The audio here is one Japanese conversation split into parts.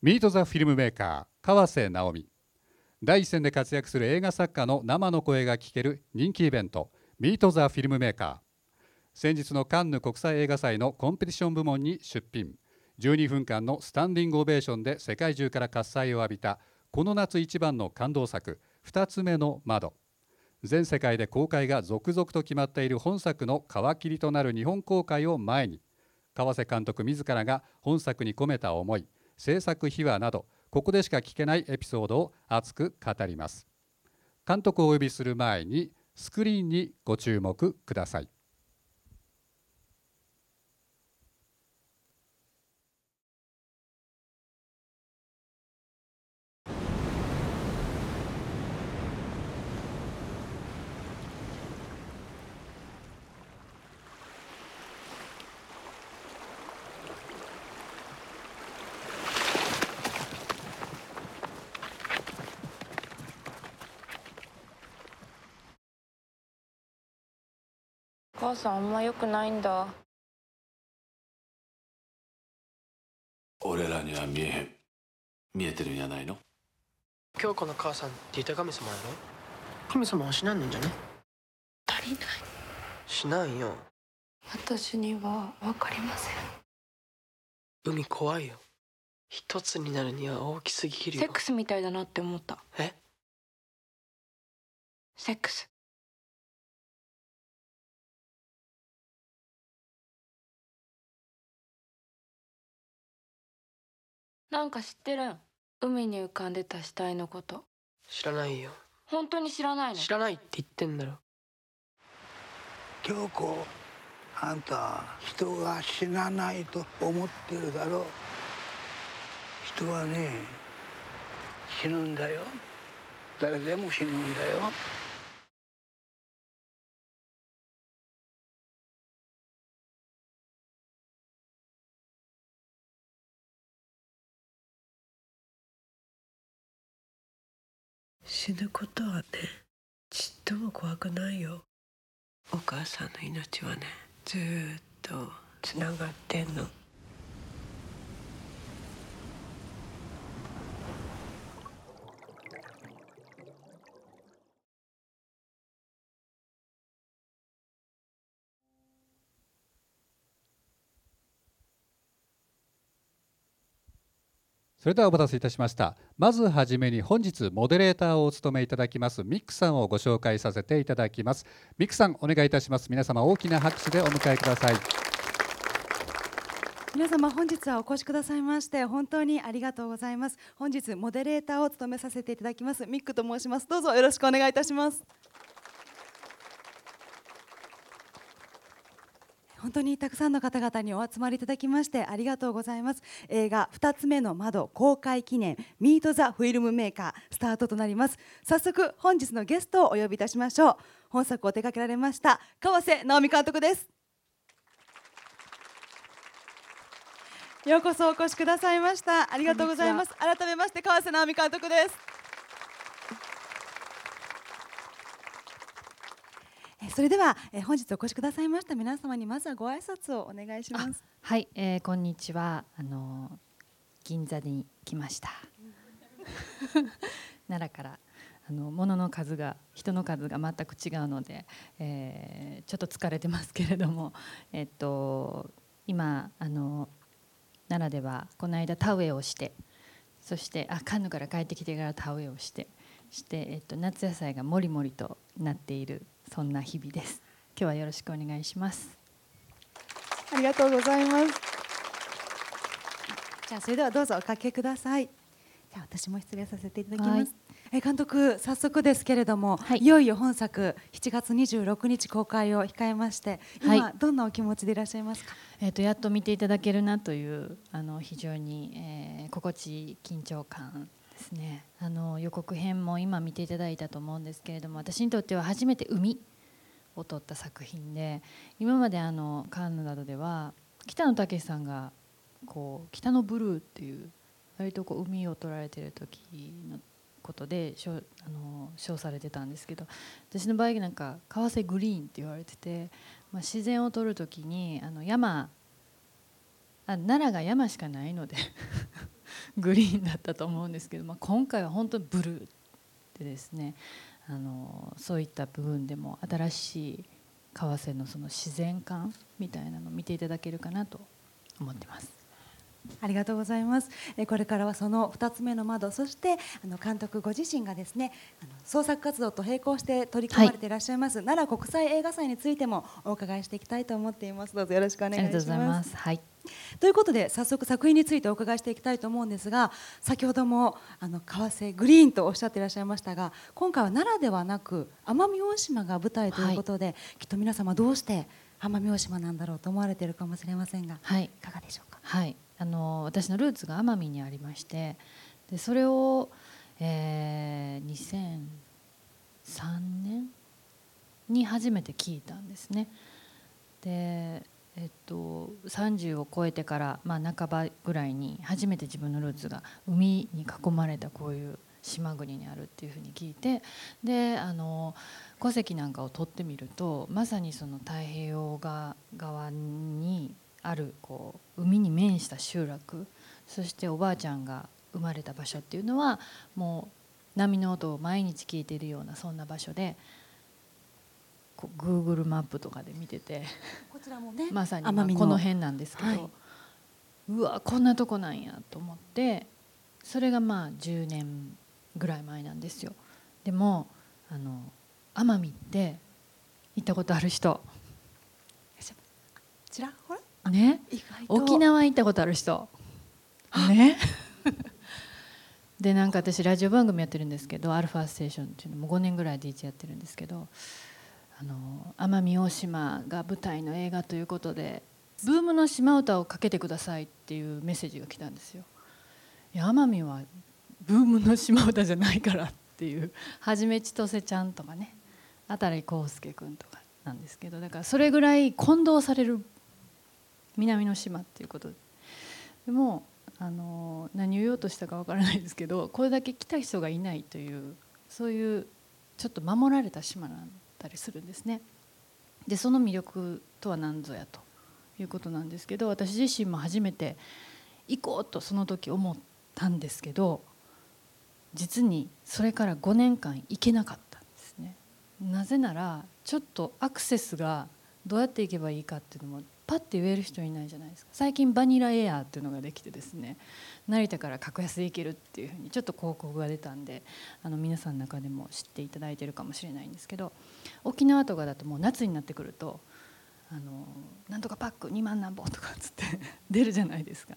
ミート・ザ・フィルムメーカー川瀬直美。第一線で活躍する映画作家の生の声が聞ける人気イベントミート・ザ・フィルムメーカー。先日のカンヌ国際映画祭のコンペティション部門に出品。12分間のスタンディングオベーションで世界中から喝采を浴びたこの夏一番の感動作2つ目の窓。全世界で公開が続々と決まっている本作の皮切りとなる日本公開を前に川瀬監督自らが本作に込めた思い。制作秘話などここでしか聞けないエピソードを熱く語ります。監督をお呼びする前にスクリーンにご注目ください。母さんあんま良くないんだ。俺らには見えへん。見えてるんやないの？京子の母さんって言った神様やろ？神様は死なんねんじゃね？足りない。死なんよ私には分かりません。海怖いよ。一つになるには大きすぎるよ。セックスみたいだなって思った。え？セックスなんか知ってる？ん海に浮かんでた死体のこと。知らないよ。本当に知らないの？知らないって言ってんだろ。京子あんた人が死なないと思ってるだろう。人はね死ぬんだよ。誰でも死ぬんだよ死ぬことはねちっとも怖くないよ。お母さんの命はねずっとつながってんの。それではお待たせいたしました。まずはじめに本日モデレーターをお務めいただきます。ミックさんをご紹介させていただきます。ミックさんお願いいたします。皆様大きな拍手でお迎えください。皆様本日はお越しくださいまして本当にありがとうございます。本日モデレーターを務めさせていただきます。ミックと申します。どうぞよろしくお願いいたします。本当にたくさんの方々にお集まりいただきましてありがとうございます。映画2つ目の窓公開記念ミートザフィルムメーカースタートとなります。早速本日のゲストをお呼びいたしましょう。本作を手掛けられました川瀬直美監督です。ようこそお越しくださいました。ありがとうございます。改めまして川瀬直美監督ですそれではえ本日お越しくださいました皆様にまずはご挨拶をお願いしますはい、えー、こんにちは。あの銀座に来ました。奈良からあの物の数が人の数が全く違うので、えーちょっと疲れてますけれども、えっと今あの奈良ではこの間田植えをして、そしてあカンヌから帰ってきてから田植えをして、してえっと夏野菜がもりもりとなっているそんな日々です。今日はよろしくお願いします。ありがとうございます。じゃあそれではどうぞおかけください。じゃあ私も失礼させていただきます、はい。え監督早速ですけれども、はい。い、よいよ本作7月26日公開を控えまして今、はい。どんなお気持ちでいらっしゃいますか？えー、とやっと見ていただけるなというあの非常に、えー心地いい緊張感ですね。あの予告編も今見ていただいたと思うんですけれども私にとっては初めて海を撮った作品で今まであのカンヌなどでは北野武さんがこう北のブルーっていう割とこう海を撮られてる時のことで賞あの賞されてたんですけど私の場合なんか「為替グリーン」って言われてて、まあ、自然を撮る時にあの山あ奈良が山しかないので グリーンだったと思うんですけど、まあ、今回は本当にブルーでですねあのそういった部分でも新しい為替のその自然感みたいなのを見ていただけるかなと思ってます。ありがとうございます。えこれからはその2つ目の窓、そしてあの監督ご自身がですね、あの創作活動と並行して取り組まれていらっしゃいます、奈良国際映画祭についてもお伺いしていきたいと思っています。どうぞよろしくお願いします。ありがとうございます。はい。ということで早速作品についてお伺いしていきたいと思うんですが先ほどもあの為替グリーンとおっしゃっていらっしゃいましたが今回は奈良ではなく奄美大島が舞台ということで、はい、きっと皆様どうして奄美大島なんだろうと思われているかもしれませんが、はい、いかがでしょうか？はいあの私のルーツが奄美にありましてでそれを、えー、2003年に初めて聞いたんですね。でえっと、30を超えてから、まあ、半ばぐらいに初めて自分のルーツが海に囲まれたこういう島国にあるっていうふうに聞いてであの戸籍なんかを取ってみるとまさにその太平洋側にあるこう海に面した集落そしておばあちゃんが生まれた場所っていうのはもう波の音を毎日聞いているようなそんな場所でこう Google マップとかで見ててこちらも、ね、まさにまこの辺なんですけど、はい、うわこんなとこなんやと思ってそれがまあ10年ぐらい前なんですよ。でもあの奄美って行ったことある人。ちらほらね。沖縄行ったことある人。ね。でなんか私ラジオ番組やってるんですけど「アルファステーション」っていうのも5年ぐらいで一やってるんですけどあの奄美大島が舞台の映画ということで「ブームの島唄をかけてください」っていうメッセージが来たんですよ。いや奄美はブームの島唄じゃないからっていう。はじめ千歳ちゃんとかね。辺康介君とかなんですけどだからそれぐらい混同される南の島っていうことでもあの何を言おうとしたかわからないですけど これだけ来た人がいないというそういうちょっと守られた島なんたりするんですね。でその魅力とは何ぞやということなんですけど私自身も初めて行こうとその時思ったんですけど実にそれから5年間行けなかったんですね。なぜならちょっとアクセスがどうやって行けばいいかっていうのもパッて言える人いないじゃないですか。最近バニラエアーっていうのができてですね成田から格安で行けるっていうふうにちょっと広告が出たんであの皆さんの中でも知っていただいてるかもしれないんですけど沖縄とかだともう夏になってくるとあのなんとかパック2万何本とかっつって 出るじゃないですか。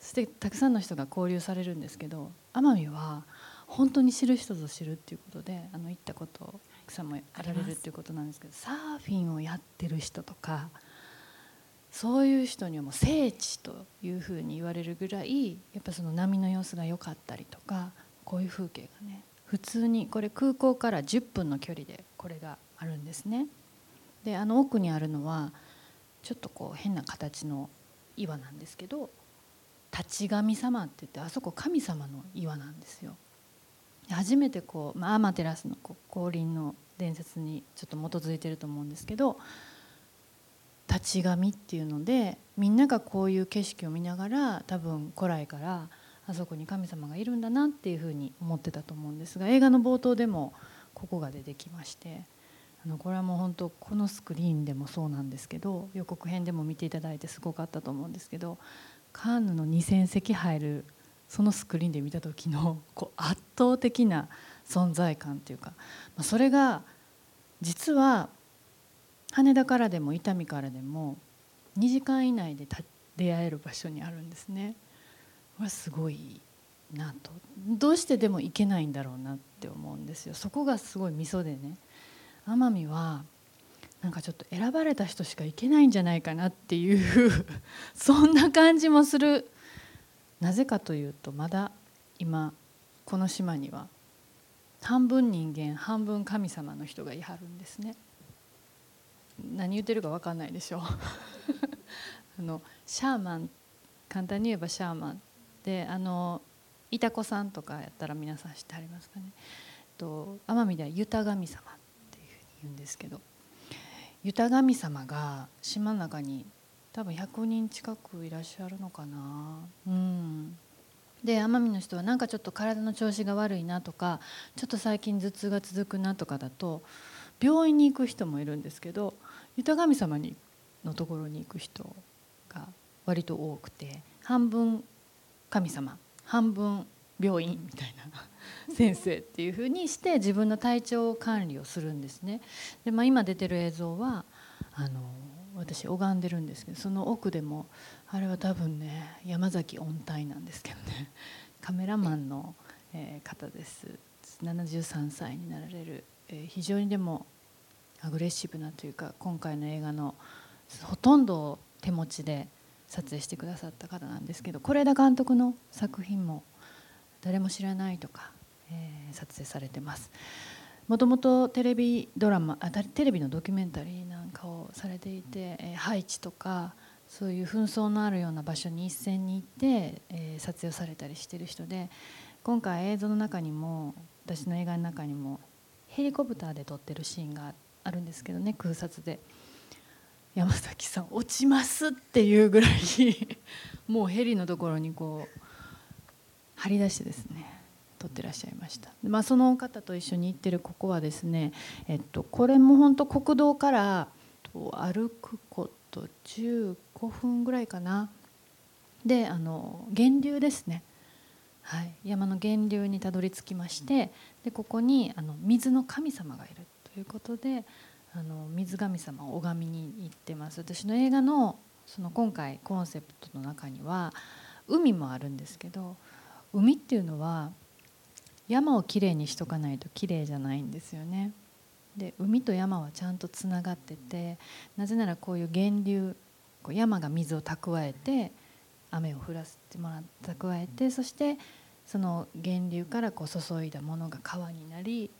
そしてたくさんの人が交流されるんですけど奄美は本当に知る人ぞ知るっていうことであの行ったことさんもやられるっていうことなんですけどサーフィンをやってる人とかそういう人にはもう聖地というふうに言われるぐらいやっぱその波の様子が良かったりとかこういう風景がね普通にこれ空港から10分の距離でこれがあるんですね。であの奥にあるのはちょっとこう変な形の岩なんですけど立ち神様って言ってあそこ神様の岩なんですよ。初めてこう、まあ、アマテラスの降臨の伝説にちょっと基づいてると思うんですけど立ち神っていうのでみんながこういう景色を見ながら多分古来からあそこに神様がいるんだなっていうふうに思ってたと思うんですが映画の冒頭でもここが出てきましてあのこれはもう本当このスクリーンでもそうなんですけど予告編でも見ていただいてすごかったと思うんですけどカーヌの2,000席入るそのスクリーンで見た時のこう圧倒的な存在感っていうか、まあ、それが実は羽田からでも伊丹からでも2時間以内で出会える場所にあるんですね。これすごいなとどうしてでも行けないんだろうなって思うんですよ。そこがすごい味噌でね奄美はなんかちょっと選ばれた人しか行けないんじゃないかなっていう そんな感じもするなぜかというとまだ今この島には半分人間半分神様の人がいはるんですね。何言ってるか分かんないでしょ。あのシャーマン簡単に言えばシャーマン。であのいたこさんとかやったら皆さん知ってありますかね。と奄美ではユタ神様っていうふうに言うんですけど。ユタ神様が島の中に多分100人近くいらっしゃるのかな。うん。で奄美の人はなんかちょっと体の調子が悪いなとかちょっと最近頭痛が続くなとかだと病院に行く人もいるんですけど豊神様にのところに行く人が割と多くて半分神様半分病院みたいな 先生っていうふうにして自分の体調管理をするんですね。でまあ、今出てる映像はあの私拝んでるんですけどその奥でもあれは多分ね山崎音体なんですけどね。カメラマンの、えー、方です。73歳になられる、えー、非常にでもアグレッシブなというか今回の映画のほとんどを手持ちで撮影してくださった方なんですけど是枝監督の作品も「誰も知らない」とか、えー、撮影されてます。もともとテレビドラマテレビのドキュメンタリーなんかをされていて、えー、ハイチとかそういう紛争のあるような場所に一斉に行って、えー、撮影をされたりしてる人で今回映像の中にも私の映画の中にもヘリコプターで撮ってるシーンがあってあるんですけどね空撮で。山崎さん落ちますっていうぐらい もうヘリのところにこう張り出してですね撮ってらっしゃいました、まあ、その方と一緒に行ってるここはですね、えっと、これも本当国道から歩くこと15分ぐらいかな。であの源流ですね、はい、山の源流にたどり着きましてでここにあの水の神様がいるということであの水神様を拝みに行ってます私の映画のその今回コンセプトの中には海もあるんですけど海っていうのは山をきれいにしとかないときれいじゃないんですよね。で海と山はちゃんとつながっててなぜならこういう源流こう山が水を蓄えて雨を降らせてもらって蓄えてそしてその源流からこう注いだものが川になり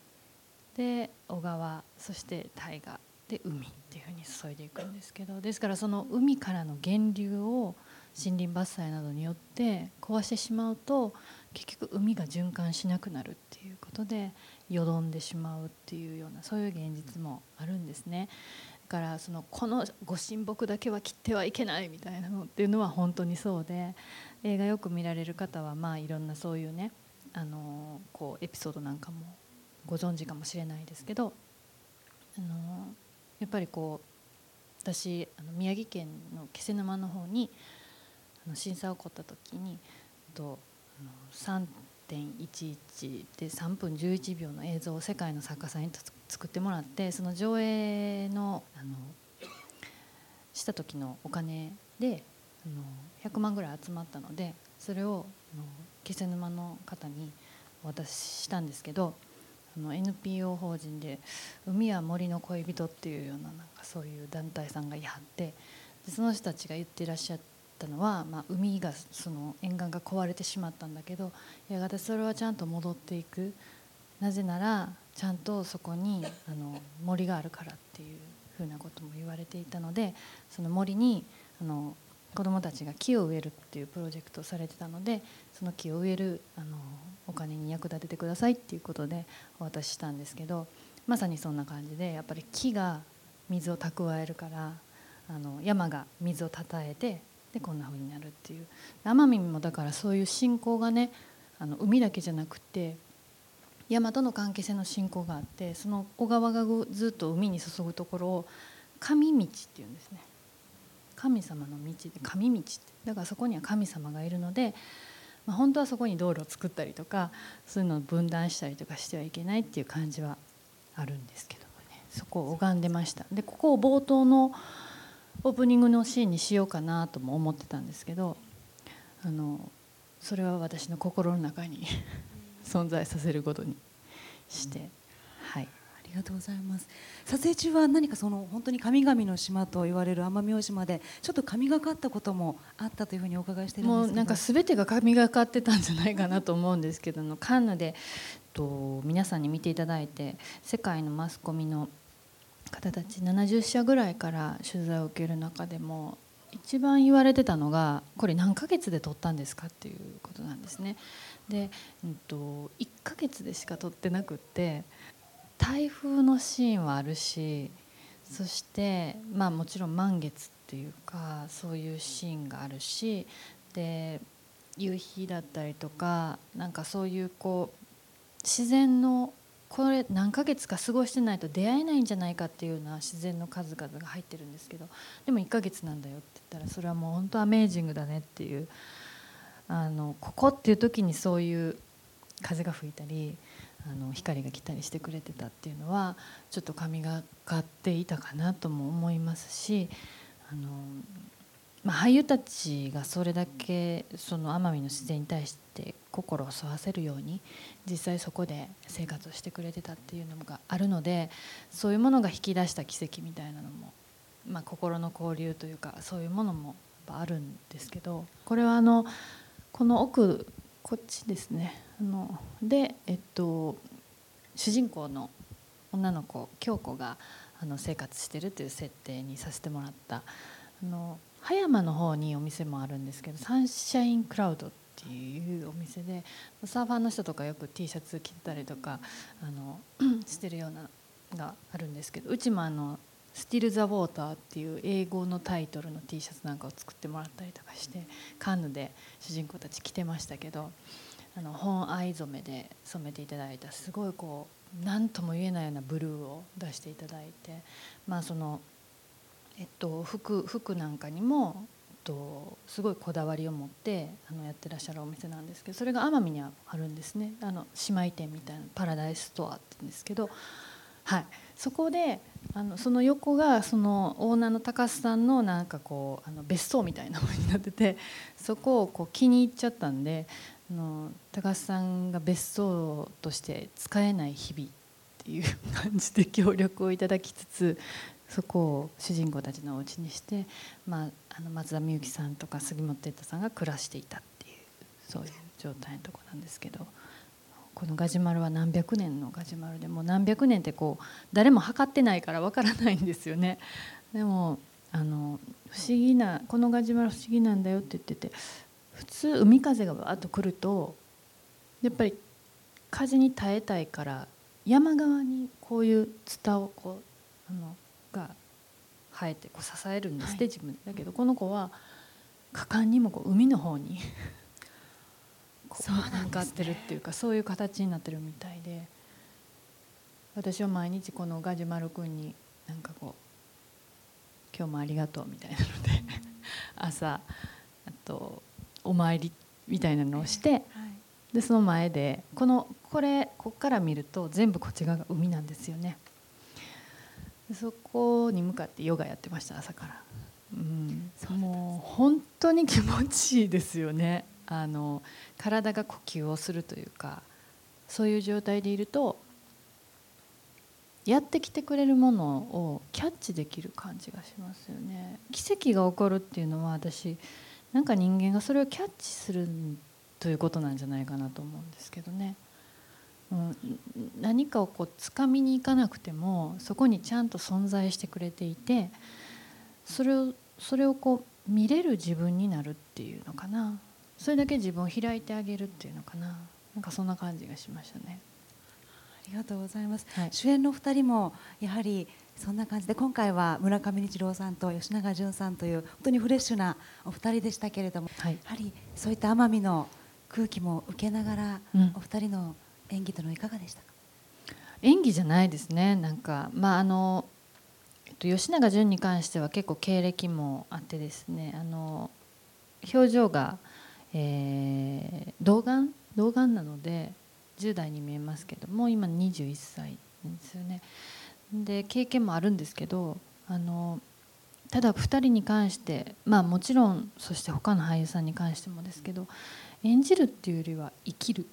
で小川そして大河で海っていうふうに注いでいくんですけどですからその海からの源流を森林伐採などによって壊してしまうと結局海が循環しなくなるっていうことでよどんでしまうっていうようなそういう現実もあるんですね。だからそのこのご神木だけは切ってはいけないみたいなのっていうのは本当にそうで映画よく見られる方はまあいろんなそういうねあのこうエピソードなんかもご存知かもしれないですけどあのやっぱりこう私あの宮城県の気仙沼の方にあの震災起こった時にと3.11で3分11秒の映像を世界の作家さんに作ってもらってその上映のあのした時のお金であの100万ぐらい集まったのでそれをあの気仙沼の方にお渡ししたんですけどあの NPO 法人で「海は森の恋人」っていうようななんかそういう団体さんがいはってでその人たちが言ってらっしゃったのは、まあ、海がその沿岸が壊れてしまったんだけどやがてそれはちゃんと戻っていく。なぜならちゃんとそこにあの森があるからっていうふうなことも言われていたのでその森にあの子どもたちが木を植えるっていうプロジェクトをされてたのでその木を植えるあのお金に役立ててくださいっていうことでお渡ししたんですけどまさにそんな感じでやっぱり木が水を蓄えるからあの山が水をたたえてでこんな風になるっていう。奄美もだからそういう信仰がねあの海だけじゃなくて山との関係性の信仰があってその小川がずっと海に注ぐところを神道っていうんですね。神様の道で神道って。だからそこには神様がいるので、まあ、本当はそこに道路を作ったりとかそういうのを分断したりとかしてはいけないっていう感じはあるんですけどもね。そこを拝んでました。でここを冒頭のオープニングのシーンにしようかなとも思ってたんですけどあのそれは私の心の中に 存在させることにしてはい。りがとうございます撮影中は何かその本当に神々の島と言われる奄美大島でちょっと神がかったこともあったというふうにお伺いしてるんですけどもうなんか全てが神がかってたんじゃないかなと思うんですけどのカンヌでと皆さんに見ていただいて世界のマスコミの方たち70社ぐらいから取材を受ける中でも一番言われてたのがこれ何ヶ月で撮ったんですかっていうことなんですね。で、うんと、1ヶ月でしか撮ってなくって台風のシーンはあるしそしてまあもちろん満月っていうかそういうシーンがあるしで夕日だったりとかなんかそういうこう自然のこれ何ヶ月か過ごしてないと出会えないんじゃないかっていうような自然の数々が入ってるんですけどでも1ヶ月なんだよって言ったらそれはもう本当アメージングだねっていうあのここっていう時にそういう風が吹いたりあの光が来たりしてくれてたっていうのはちょっと神がかっていたかなとも思いますしあの、まあ、俳優たちがそれだけその奄美の自然に対して心を沿わせるように実際そこで生活をしてくれてたっていうのがあるのでそういうものが引き出した奇跡みたいなのも、まあ、心の交流というかそういうものもあるんですけどこれはあのこの奥こっちですね。あので、えっと、主人公の女の子京子があの生活してるという設定にさせてもらったあの葉山の方にお店もあるんですけどサンシャインクラウドっていうお店でサーファーの人とかよく T シャツ着てたりとかあの してるようながあるんですけどうちもあの「スティル・ザ・ウォーター」っていう英語のタイトルの T シャツなんかを作ってもらったりとかしてカンヌで主人公たち着てましたけどあの本藍染めで染めていただいたすごいこう何とも言えないようなブルーを出していただいてまあそのえっと服服なんかにもとすごいこだわりを持ってあのやってらっしゃるお店なんですけどそれが奄美にはあるんですね。あの姉妹店みたいなパラダイスストアって言うんですけど、はい、そこであのその横がそのオーナーの高須さんのなんかこうあの別荘みたいなものになっててそこをこう気に入っちゃったんであの高須さんが別荘として使えない日々っていう感じで協力をいただきつつそこを主人公たちのお家にして、まあ、あの松田美幸さんとか杉本哲太さんが暮らしていたっていうそういう状態のとこなんですけど。このガジュマルは何百年のガジュマルでもう何百年ってこう誰も測ってないからわからないんですよね。でもあの不思議なこのガジュマル不思議なんだよって言ってて普通海風がバーッと来るとやっぱり風に耐えたいから山側にこういうツタをこうあのが生えてこう支えるんですって、はい、自分だけどこの子は果敢にもこう海の方に向かってるっていうかそういう形になってるみたいで。私は毎日このガジュマル君になんかこう「今日もありがとう」みたいなので朝あとお参りみたいなのをして、でその前でこのこれこっから見ると全部こっち側が海なんですよね。そこに向かってヨガやってました朝から。うん、もう本当に気持ちいいですよねあの体が呼吸をするというかそういう状態でいるとやってきてくれるものをキャッチできる感じがしますよね奇跡が起こるっていうのは私なんか人間がそれをキャッチするということなんじゃないかなと思うんですけどね。うん、何かをこう掴みに行かなくてもそこにちゃんと存在してくれていてそれをそれをこう見れる自分になるっていうのかなそれだけ自分を開いてあげるっていうのかな。なんかそんな感じがしましたね。ありがとうございます、はい、主演の2人もやはりそんな感じで今回は村上日郎さんと吉永淳さんという本当にフレッシュなお二人でしたけれども、はい、やはりそういった奄美の空気も受けながら、うん、お二人の演技というのはいかがでしたか？演技じゃないですね。なんかまああの、えっと、吉永淳に関しては結構経歴もあってですねあの表情が、えー、童顔？童顔なので10代に見えますけども今21歳なんですよね。で経験もあるんですけどあのただ2人に関してまあもちろんそして他の俳優さんに関してもですけど演じるっていうよりは生きる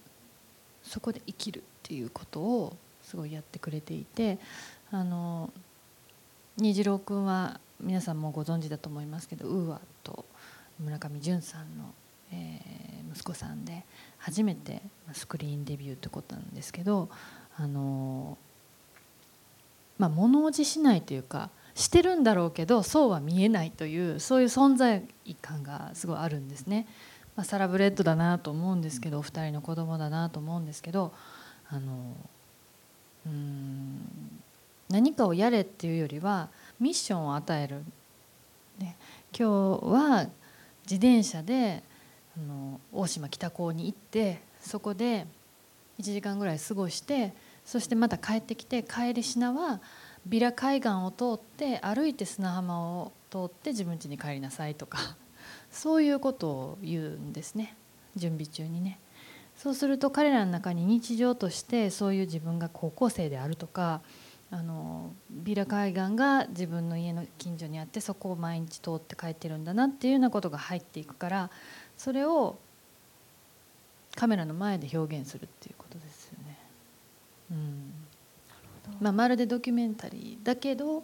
そこで生きるっていうことをすごいやってくれていてあの虹郎君は皆さんもご存知だと思いますけど UA と村上淳さんの、え、息子さんで初めてスクリーンデビューってことなんですけどあのまあ物おじしないというかしてるんだろうけどそうは見えないというそういう存在感がすごいあるんですね。ま、サラブレッドだなと思うんですけどお二人の子供だなと思うんですけどあのうん何かをやれっていうよりはミッションを与えるね、今日は自転車であの大島北港に行ってそこで1時間ぐらい過ごしてそしてまた帰ってきて帰りしなはビラ海岸を通って歩いて砂浜を通って自分家に帰りなさいとか そういうことを言うんですね準備中にね。そうすると彼らの中に日常としてそういう自分が高校生であるとかあのビラ海岸が自分の家の近所にあってそこを毎日通って帰ってるんだなっていうようなことが入っていくからそれをカメラの前で表現するっていうことですよね。うん。まあ、まるでドキュメンタリーだけど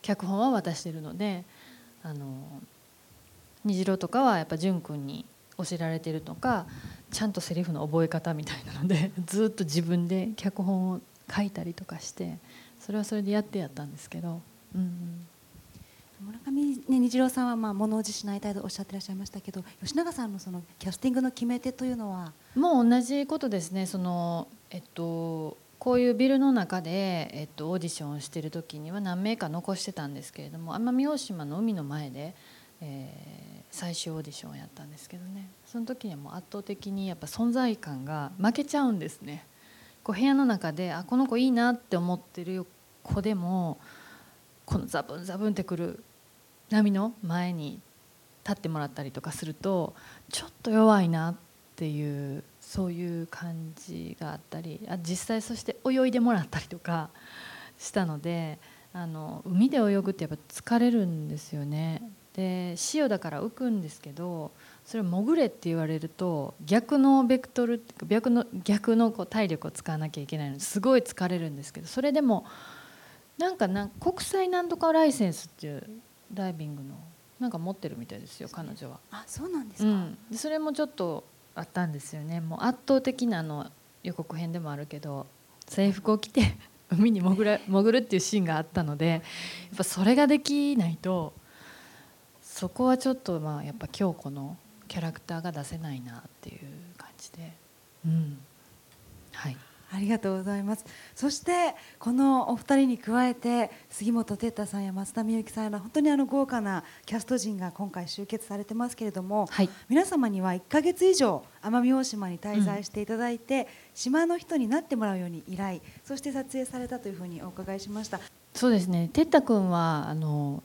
脚本は渡してるのであの虹郎とかはやっぱ淳君に教えられてるとかちゃんとセリフの覚え方みたいなので ずっと自分で脚本を書いたりとかしてそれはそれでやってやったんですけど、うん、村上、ね、虹郎さんはまあ物おじしないたいとおっしゃってらっしゃいましたけど吉永さんのそのキャスティングの決め手というのは？もう同じことですね。その、えっと、こういうビルの中で、えっと、オーディションをしてる時には何名か残してたんですけれども奄美大島の海の前で、えー、最終オーディションをやったんですけどね。その時にはもう圧倒的にやっぱ存在感が負けちゃうんですね。こう部屋の中であこの子いいなって思ってる子でもこのザブンザブンってくる波の前に立ってもらったりとかするとちょっと弱いなっていうそういう感じがあったりあ実際そして泳いでもらったりとかしたのであの海で泳ぐってやっぱ疲れるんですよね。で潮だから浮くんですけどそれ潜れって言われると逆のベクトル逆の逆のこう体力を使わなきゃいけないのですごい疲れるんですけどそれでもなんかな国際なんとかライセンスっていうダイビングのなんか持ってるみたいですよ彼女は。あそうなんですか、うん、それもちょっとあったんですよね。もう圧倒的なの予告編でもあるけど制服を着て 海に潜る潜るっていうシーンがあったのでやっぱそれができないとそこはちょっとまあやっぱ京子のキャラクターが出せないなっていう感じで、うん、はいありがとうございます。そしてこのお二人に加えて杉本哲太さんや松田美由紀さんや本当にあの豪華なキャスト陣が今回集結されてますけれども、はい、皆様には1か月以上奄美大島に滞在していただいて、うん、島の人になってもらうように依頼そして撮影されたというふうにお伺いしました。そうですね。哲太君はあの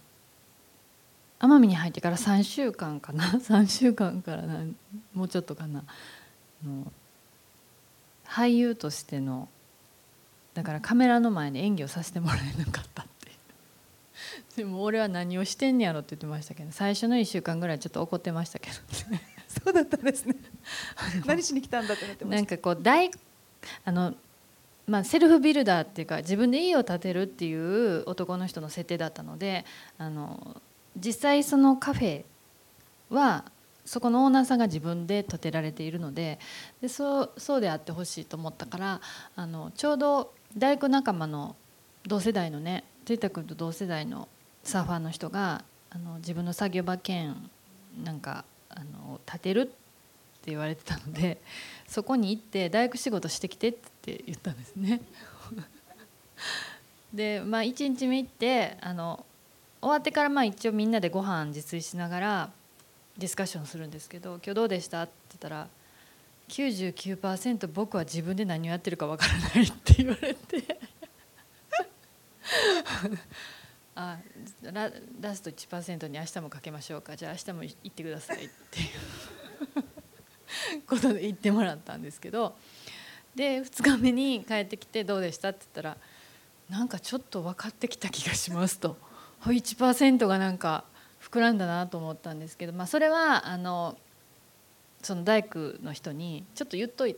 奄美に入ってから3週間かな。3週間からもうちょっとかな。の俳優としてのだからカメラの前に演技をさせてもらえなかったって でも俺は何をしてんねやろって言ってましたけど最初の1週間ぐらいちょっと怒ってましたけどね。そうだったんですね。何しに来たんだってなってました？なんかこう大あのまあ、セルフビルダーっていうか自分で家を建てるっていう男の人の設定だったのであの実際そのカフェはそこのオーナーさんが自分で建てられているのででそうそうであってほしいと思ったからあのちょうど大工仲間の同世代のね哲太君と同世代のサーファーの人があの自分の作業場兼なんかあの建てるって言われてたのでそこに行って大工仕事してきてって言ったんですね。でまあ1日目行ってあの終わってからまあ一応みんなでご飯自炊しながらディスカッションするんですけど「今日どうでした?」って言ったら99%僕は自分で何をやってるかわからないって言われて あララスト1%に明日もかけましょうかじゃあ明日も行ってくださいっていうことで言ってもらったんですけどで2日目に帰ってきて「どうでした?」って言ったら「なんかちょっと分かってきた気がします」と。1%がなんか膨らんだなと思ったんですけど、まあ、それはあのその大工の人にちょっと言っとい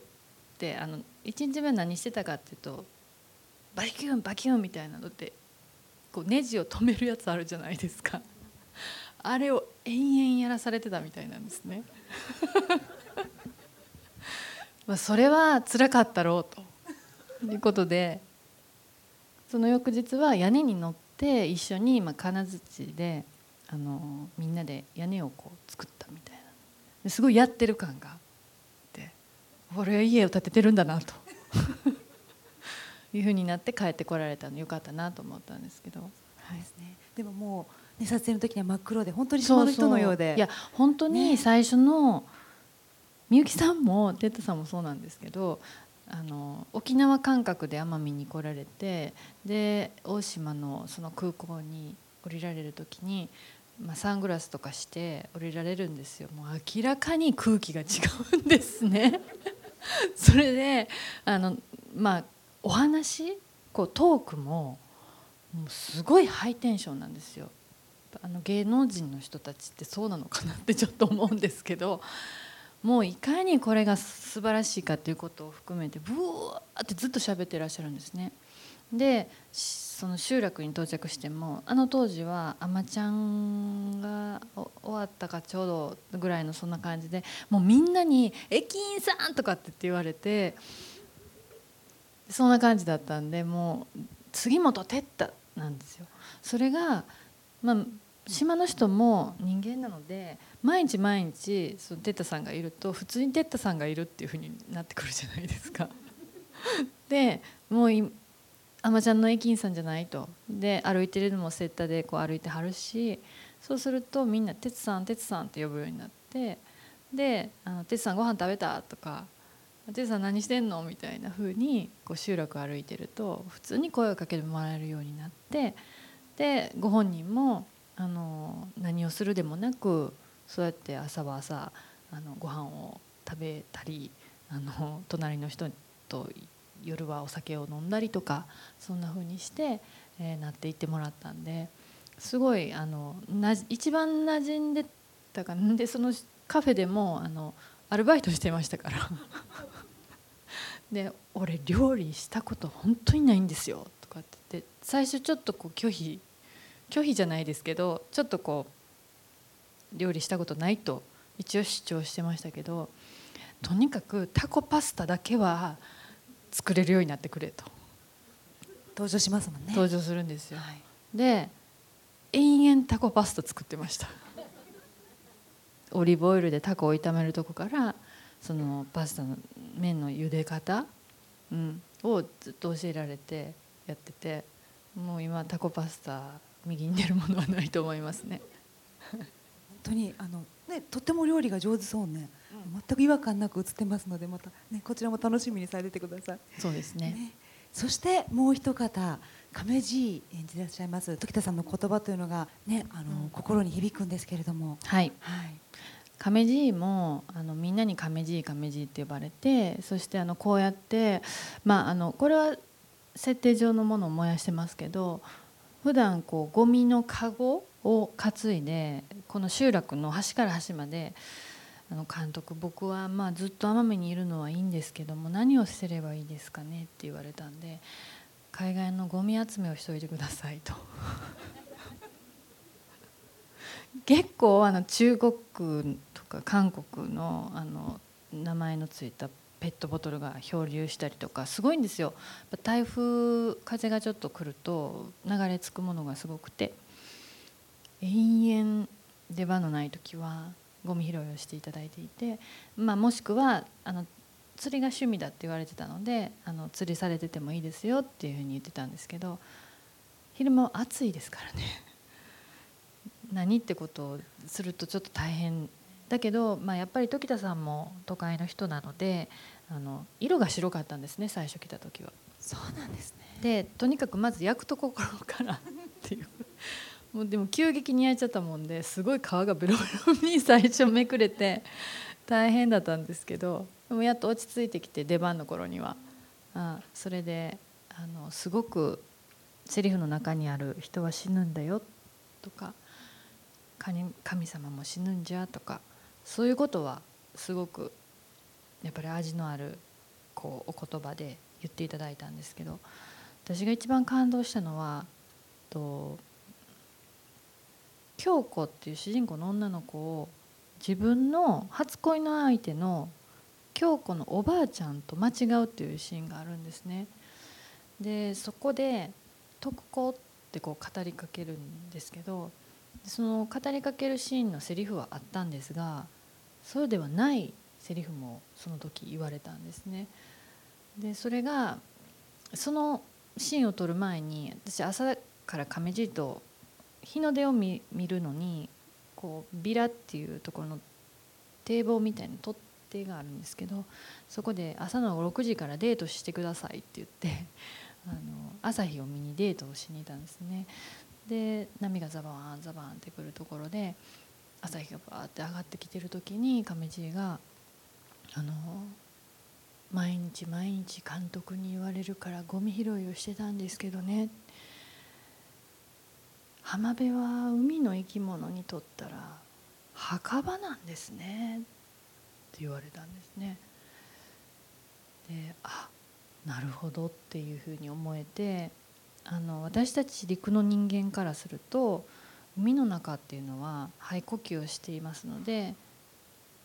てあの1日目何してたかっていうとバキュンバキュンみたいなのってこうネジを止めるやつあるじゃないですか。あれを延々やらされてたみたいなんですね。まあそれは辛かったろうと。いうことでその翌日は屋根に乗ってって一緒に、まあ、金槌であのみんなで屋根をこう作ったみたいな。ですごいやってる感があって俺は家を建ててるんだなと。いうふうになって帰ってこられたのよかったなと思ったんですけど。はい、ですね、でももうね、撮影の時には真っ黒で本当に島の人のようで。いや本当に最初の、みゆきさんも哲太さんもそうなんですけどあの沖縄感覚で奄美に来られてで大島のその空港に降りられる時に、まあ、サングラスとかして降りられるんですよ。もう明らかに空気が違うんですね。それであのまあお話こうトークももうすごいハイテンションなんですよ。あの芸能人の人たちってそうなのかなって ちょっと思うんですけどもういかにこれが素晴らしいかっていうことを含めてブワーってずっと喋ってらっしゃるんですね。でその集落に到着してもあの当時は「あまちゃんが終わったかちょうどぐらいのそんな感じでもうみんなに「駅員さん!」とかって言われてそんな感じだったんでもう杉本哲太なんですよ。それがまあ島の人も人間なので毎日毎日そのテッタさんがいると普通にテッタさんがいるっていうふうになってくるじゃないですか。でもうあまちゃんの駅員さんじゃないとで歩いてるのもセッタでこう歩いてはるしそうするとみんな「哲さん哲さん」って呼ぶようになってで「あの哲さんご飯食べた?」とか「哲さん何してんの?」みたいなふうにこう集落歩いてると普通に声をかけてもらえるようになってでご本人もあの何をするでもなくそうやって朝は朝あのご飯を食べたりあの隣の人と行って夜はお酒を飲んだりとかそんな風にして、えー、なっていってもらったんですごいあのな一番馴染んでたかでそのカフェでもあのアルバイトしてましたから。で「俺料理したこと本当にないんですよ」とかって言って最初ちょっとこう拒否拒否じゃないですけどちょっとこう料理したことないと一応主張してましたけどとにかくタコパスタだけは作れるようになってくれと。登場しますもんね。登場するんですよ、はい、で延々タコパスタ作ってました。オリーブオイルでタコを炒めるとこからそのパスタの麺の茹で方、うん、をずっと教えられてやっててもう今タコパスタ右に出るものはないと思いますね。本当にあのねとっても料理が上手そうね、うん、全く違和感なく映ってますのでまたねこちらも楽しみにされてください。そうですね、ね、そしてもう一方亀爺演じてらっしゃいます時田さんの言葉というのがねあの、うん、心に響くんですけれども。はい、はい。亀爺もあのみんなに亀爺亀爺って呼ばれてそしてあのこうやってまああのこれは設定上のものを燃やしてますけど普段こうゴミのカゴを担いでこの集落の端から端まであの監督僕はまあずっと奄美にいるのはいいんですけども何をすればいいですかねって言われたんで海外のゴミ集めをしといてくださいと。結構あの中国とか韓国のあの名前のついたペットボトルが漂流したりとかすごいんですよ。台風風がちょっと来ると流れ着くものがすごくて延々出番のない時はゴミ拾いをしていただいていて、まあ、もしくはあの釣りが趣味だって言われてたのであの釣りされててもいいですよっていうふうに言ってたんですけど昼間暑いですからね。何ってことをするとちょっと大変だけど、まあ、やっぱり時田さんも都会の人なのであの色が白かったんですね最初来た時は。そうなんですね。でとにかくまず焼くところからっていう。もうでも急激に焼いちゃったもんですごい皮がベロベロに 最初めくれて大変だったんですけどでもやっと落ち着いてきて出番の頃には。あそれであのすごくセリフの中にある「人は死ぬんだよ」とか「神様も死ぬんじゃ」とかそういうことはすごくやっぱり味のあるこうお言葉で言っていただいたんですけど私が一番感動したのはと京子っていう主人公の女の子を自分の初恋の相手の京子のおばあちゃんと間違うっていうシーンがあるんですね。でそこで「徳子」ってこう語りかけるんですけどその語りかけるシーンのセリフはあったんですがそうではないセリフもその時言われたんですね。でそれがそのシーンを撮る前に私朝から亀爺と日の出を見見るのにこうビラっていうところの堤防みたいな取っ手があるんですけどそこで朝の6時からデートしてくださいって言って あの朝日を見にデートをしに行ったんですね。で波がザバーンザバーンってくるところで朝日がバーって上がってきてる時に亀爺があの毎日毎日監督に言われるからゴミ拾いをしてたんですけどね浜辺は海の生き物にとったら墓場なんですねって言われたんですね。であなるほどっていうふうに思えてあの私たち陸の人間からすると海の中っていうのは肺呼吸をしていますので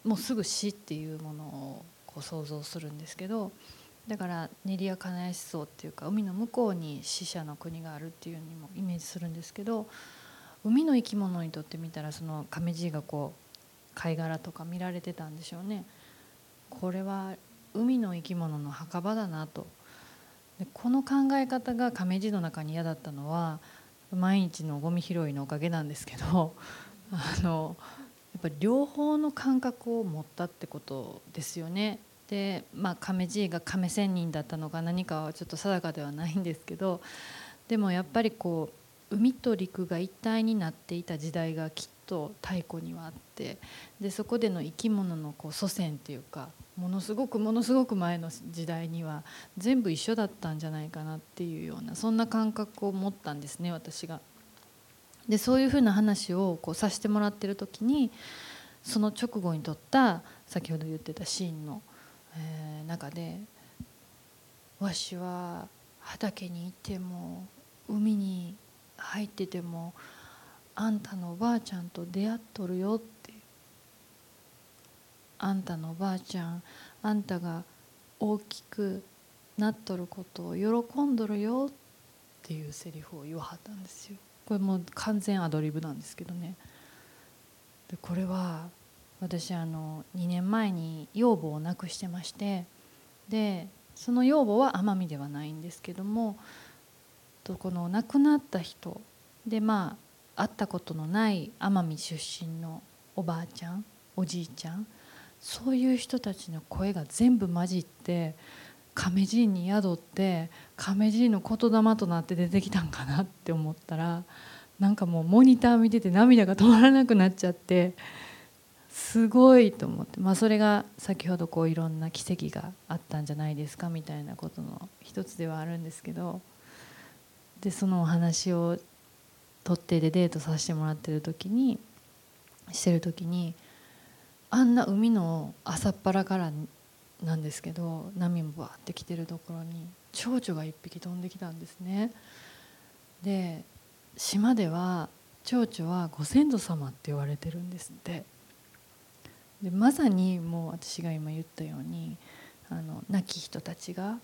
もうすぐ死っていうものをこう想像するんですけどだから練りや金谷思想っていうか海の向こうに死者の国があるっていうにもイメージするんですけど海の生き物にとってみたらその亀爺がこう貝殻とか見られてたんでしょうね。これは海の生き物の墓場だなとでこの考え方が亀爺の中に嫌だったのは毎日のゴミ拾いのおかげなんですけど あのやっぱり両方の感覚を持ったってことですよね。でまあ亀爺が亀仙人だったのか何かはちょっと定かではないんですけどでもやっぱりこう海と陸が一体になっていた時代がきっと太古にはあってでそこでの生き物のこう祖先っていうかものすごくものすごく前の時代には全部一緒だったんじゃないかなっていうようなそんな感覚を持ったんですね私が。でそういうふうな話をこうさせてもらってる時にその直後に撮った先ほど言ってたシーンの、えー、中で「わしは畑にいても海に入っててもあんたのおばあちゃんと出会っとるよ」ってあんたのおばあちゃんあんたが大きくなっとることを喜んどるよっていうセリフを言わはったんですよ。これもう完全アドリブなんですけどね。でこれは私あの2年前に養母を亡くしてましてでその養母は奄美ではないんですけどもとこの亡くなった人でまあ会ったことのない奄美出身のおばあちゃんおじいちゃんそういう人たちの声が全部混じって亀爺に宿って亀爺の言霊となって出てきたんかなって思ったらなんかもうモニター見てて涙が止まらなくなっちゃってすごいと思って、まあ、それが先ほどこういろんな奇跡があったんじゃないですかみたいなことの一つではあるんですけどでそのお話を取ってでデートさせてもらってる時にしてる時にあんな海の朝っぱらからなんですけど波もバーって来てるところに蝶々が1匹飛んできたんですね。で島では蝶々はご先祖様って言われてるんですってでまさにもう私が今言ったようにあの亡き人たちが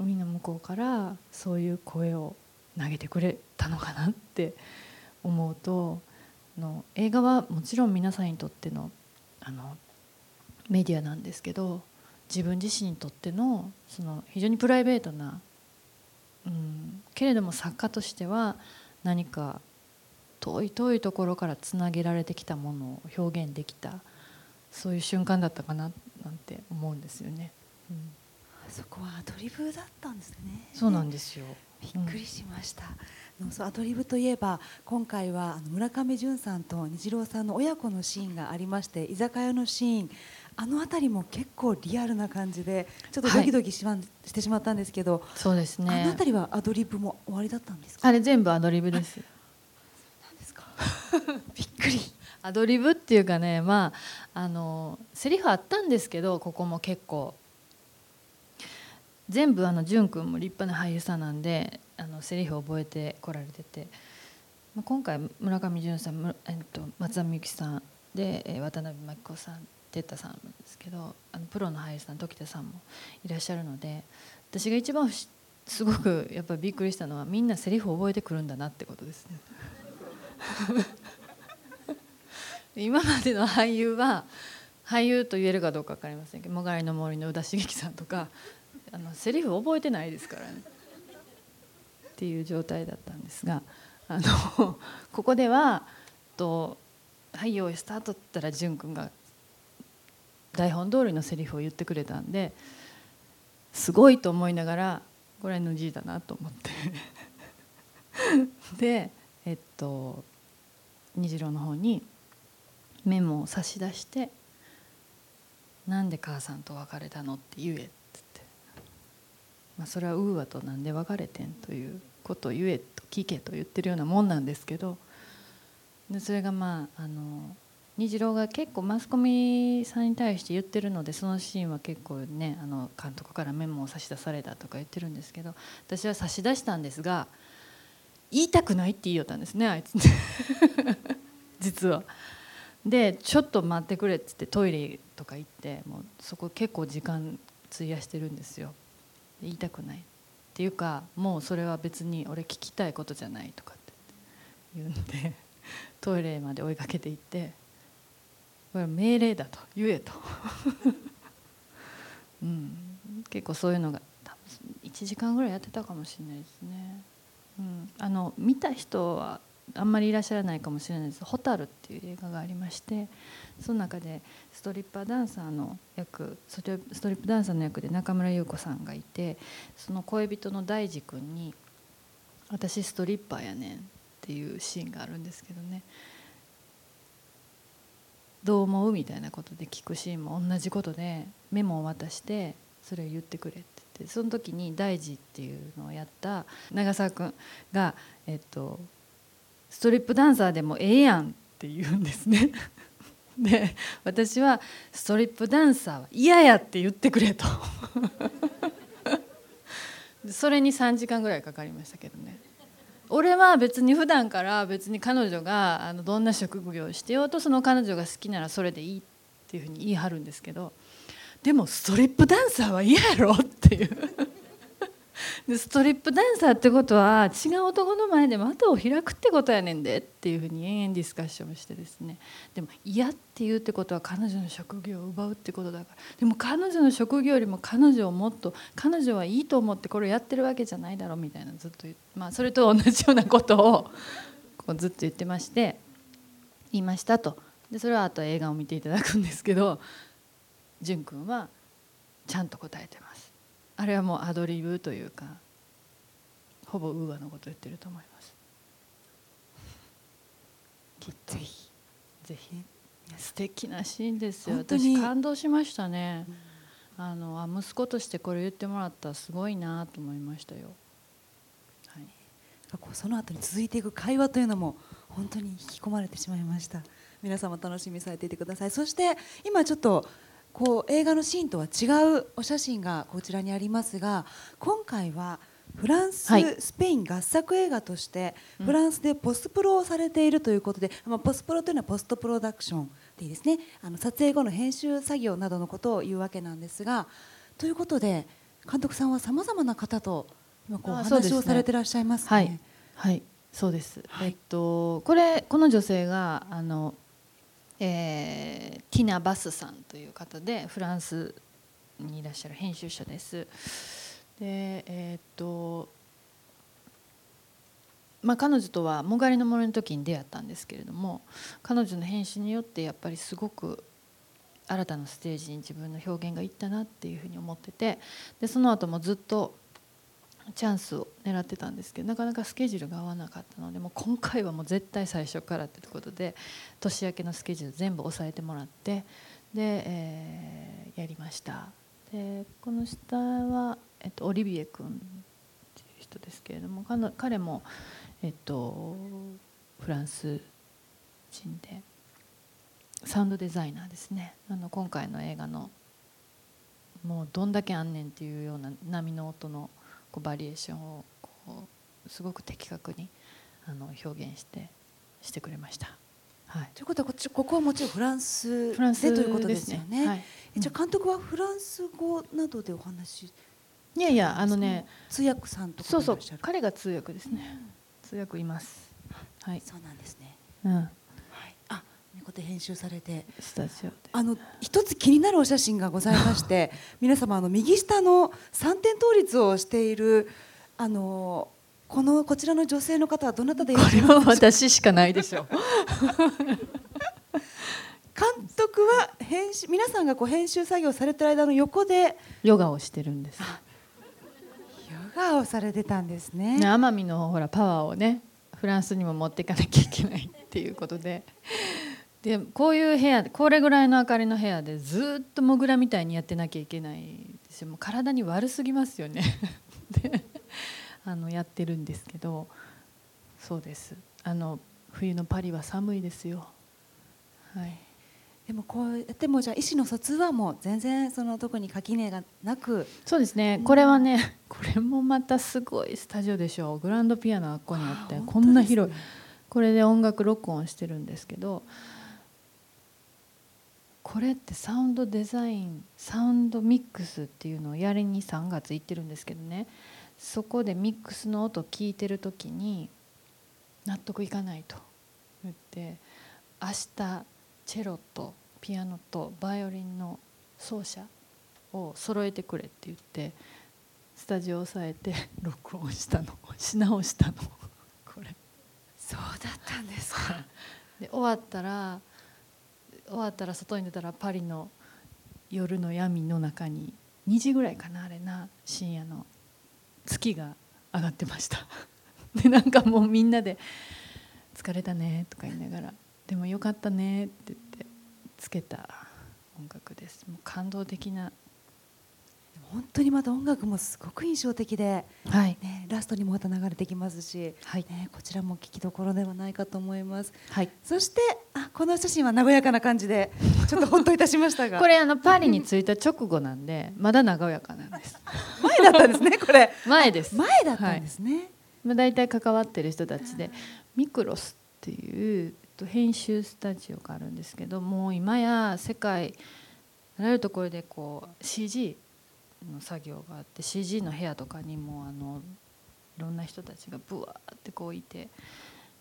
海の向こうからそういう声を投げてくれたのかなって思うとの映画はもちろん皆さんにとってのあのメディアなんですけど自分自身にとってのその非常にプライベートな、うん、けれども作家としては何か遠い遠いところからつなげられてきたものを表現できたそういう瞬間だったかななんて思うんですよね。うん、そこはアドリブだったんですね。そうなんですよ。びっくりしました。うん、アドリブといえば今回は村上淳さんと虹郎さんの親子のシーンがありまして居酒屋のシーンあの辺りも結構リアルな感じでちょっとドキドキし,、はい、してしまったんですけどそうですね。あの辺りはアドリブも終わりだったんですか？あれ全部アドリブです。なんですか？びっくり。アドリブっていうかねまああのセリフあったんですけどここも結構。全部あの淳君も立派な俳優さんなんであのセリフを覚えてこられてて今回村上淳さん、えっと、松田美由紀さんで渡辺真紀子さん哲太さんですけどあのプロの俳優さん時田さんもいらっしゃるので私が一番すごくやっぱりびっくりしたのはみんなセリフを覚えてくるんだなってことですね。今までの俳優は俳優と言えるかどうか分かりませんけど「もがいの森」の宇田茂樹さんとかあのセリフ覚えてないですからねっていう状態だったんですがあの ここではと「はい用意スタート」って言ったら淳君が台本通りのセリフを言ってくれたんですごいと思いながらこれ NG だなと思って でえっと虹郎の方にメモを差し出して「なんで母さんと別れたの?」って言えって言って、まあ、それはウーアとなんで別れてんということを言えと聞けと言ってるようなもんなんですけどでそれがまああの虹郎が結構マスコミさんに対して言ってるのでそのシーンは結構ねあの監督からメモを差し出されたとか言ってるんですけど私は差し出したんですが言いたくないって言いよったんですねあいつ 実は。でちょっと待ってくれっつってトイレとか行ってもうそこ結構時間費やしてるんですよ。言いたくないっていうかもうそれは別に俺聞きたいことじゃないとかって言うんでトイレまで追いかけていってこれ命令だと言えと、うん、結構そういうのが多分1時間ぐらいやってたかもしれないですね。うん、あの見た人はあんまりいらっしゃらないかもしれないです「ホタル」っていう映画がありましてその中でストリッパーダンサーの役ストリップダンサーの役で中村優子さんがいてその恋人の大二君に「私ストリッパーやねん」っていうシーンがあるんですけどね「どう思う?」みたいなことで聞くシーンも同じことでメモを渡してそれを言ってくれって言ってその時に大二っていうのをやった長澤君がえっとストリップダンサーでもええやんって言うんですね。で私はストリップダンサーは嫌やって言ってくれと。それに3時間ぐらいかかりましたけどね。俺は別に普段から別に彼女があのどんな職業をしてようとその彼女が好きならそれでいいっていうふうに言い張るんですけどでもストリップダンサーは嫌やろっていう。ストリップダンサーってことは違う男の前で股を開くってことやねんでっていうふうに延々ディスカッションしてですね。でも嫌って言うってことは彼女の職業を奪うってことだから。でも彼女の職業よりも彼女をもっと彼女はいいと思ってこれをやってるわけじゃないだろうみたいなずっと言まあそれと同じようなことを こうずっと言ってまして言いましたと。でそれはあと映画を見ていただくんですけど淳君はちゃんと答えてます。あれはもうアドリブというかほぼウーアのこと言ってると思います。きっと。ぜひぜひ。素敵なシーンですよ。私感動しましたね、あのあ息子としてこれ言ってもらったらすごいなと思いましたよ、はい、こうその後に続いていく会話というのも本当に引き込まれてしまいました。皆さんも楽しみにされていてください。そして今ちょっとこう映画のシーンとは違うお写真がこちらにありますが今回はフランス、はい。スペイン合作映画としてうん。フランスでポストプロをされているということで、まあ、ポストプロというのはポストプロダクションでいいですね。あの撮影後の編集作業などのことを言うわけなんですがということで監督さんはさまざまな方と今こう話をされていらっしゃいますね。はい。はい。そうです、はい。えっとこれこの女性があの、えーティナ・バスさんという方でフランスにいらっしゃる編集者です。でえっとまあ彼女とは「もがりの森」の時に出会ったんですけれども彼女の編集によってやっぱりすごく新たなステージに自分の表現がいったなっていうふうに思っててでその後もずっとチャンスを狙ってたんですけどなかなかスケジュールが合わなかったのでもう今回はもう絶対最初からってことで年明けのスケジュール全部押さえてもらってで、えーやりました。でこの下は、えっと、オリビエ君っていう人ですけれども彼も、えっと、フランス人でサウンドデザイナーですね。あの今回の映画のもうどんだけあんねんっていうような波の音のこうバリエーションをこうすごく的確にあの表現してしてくれました。はい、ということはこっちここはもちろんフランスフランスでということですよね。はい、えじゃあ監督はフランス語などでお話いやいやあのね通訳さんとかそうそう彼が通訳ですね。通訳います。はい。そうなんですね。うん。はい。あ、猫で編集されて。スタジオで。あの一つ気になるお写真がございまして 皆様あの右下の3点倒立をしているあのこのこちらの女性の方はどなたでいらっしゃいますは私しかないでしょう 監督は編集皆さんがこう編集作業されてる間の横でヨガをしてるんですヨガをされてたんですねね奄美のほらパワーをねフランスにも持っていかなきゃいけないっていうことででこういう部屋でこれぐらいの明かりの部屋でずっとモグラみたいにやってなきゃいけないですよ。もう体に悪すぎますよね。であのやってるんですけどそうです。あの冬のパリは寒いですよ。はい。でもこうやってもじゃあ意思の疎通はもう全然その特に垣根がなく。そうですね。これはね これもまたすごいスタジオでしょうグランドピアノがここにあってこんな広い。これで音楽録音してるんですけどこれってサウンドデザインサウンドミックスっていうのをやりに3月行ってるんですけどね。そこでミックスの音聞いてる時に納得いかないと言って明日チェロとピアノとバイオリンの奏者を揃えてくれって言ってスタジオを押さえて 録音したの。し直したの。これ。そうだったんですか。で終わったら終わったら外に出たらパリの夜の闇の中に2時ぐらいかなあれな深夜の月が上がってました。でなんかもうみんなで「疲れたね」とか言いながら「でもよかったね」って言ってつけた音楽です。もう感動的な本当にまた音楽もすごく印象的で、はい。ね、ラストにもまた流れてきますし、はい。ね、こちらも聞きどころではないかと思います。はい。そしてあこの写真は和やかな感じでちょっとほっといたしましたが。これあのパリに着いた直後なんでまだ和やかなんです。前だったんですねこれ。前です。前だったんですね、まあ、大体関わってる人たちでミクロスっていうえっと編集スタジオがあるんですけどもう今や世界あらゆるところでこう CG の作業があって CG の部屋とかにもあのいろんな人たちがブワーってこういて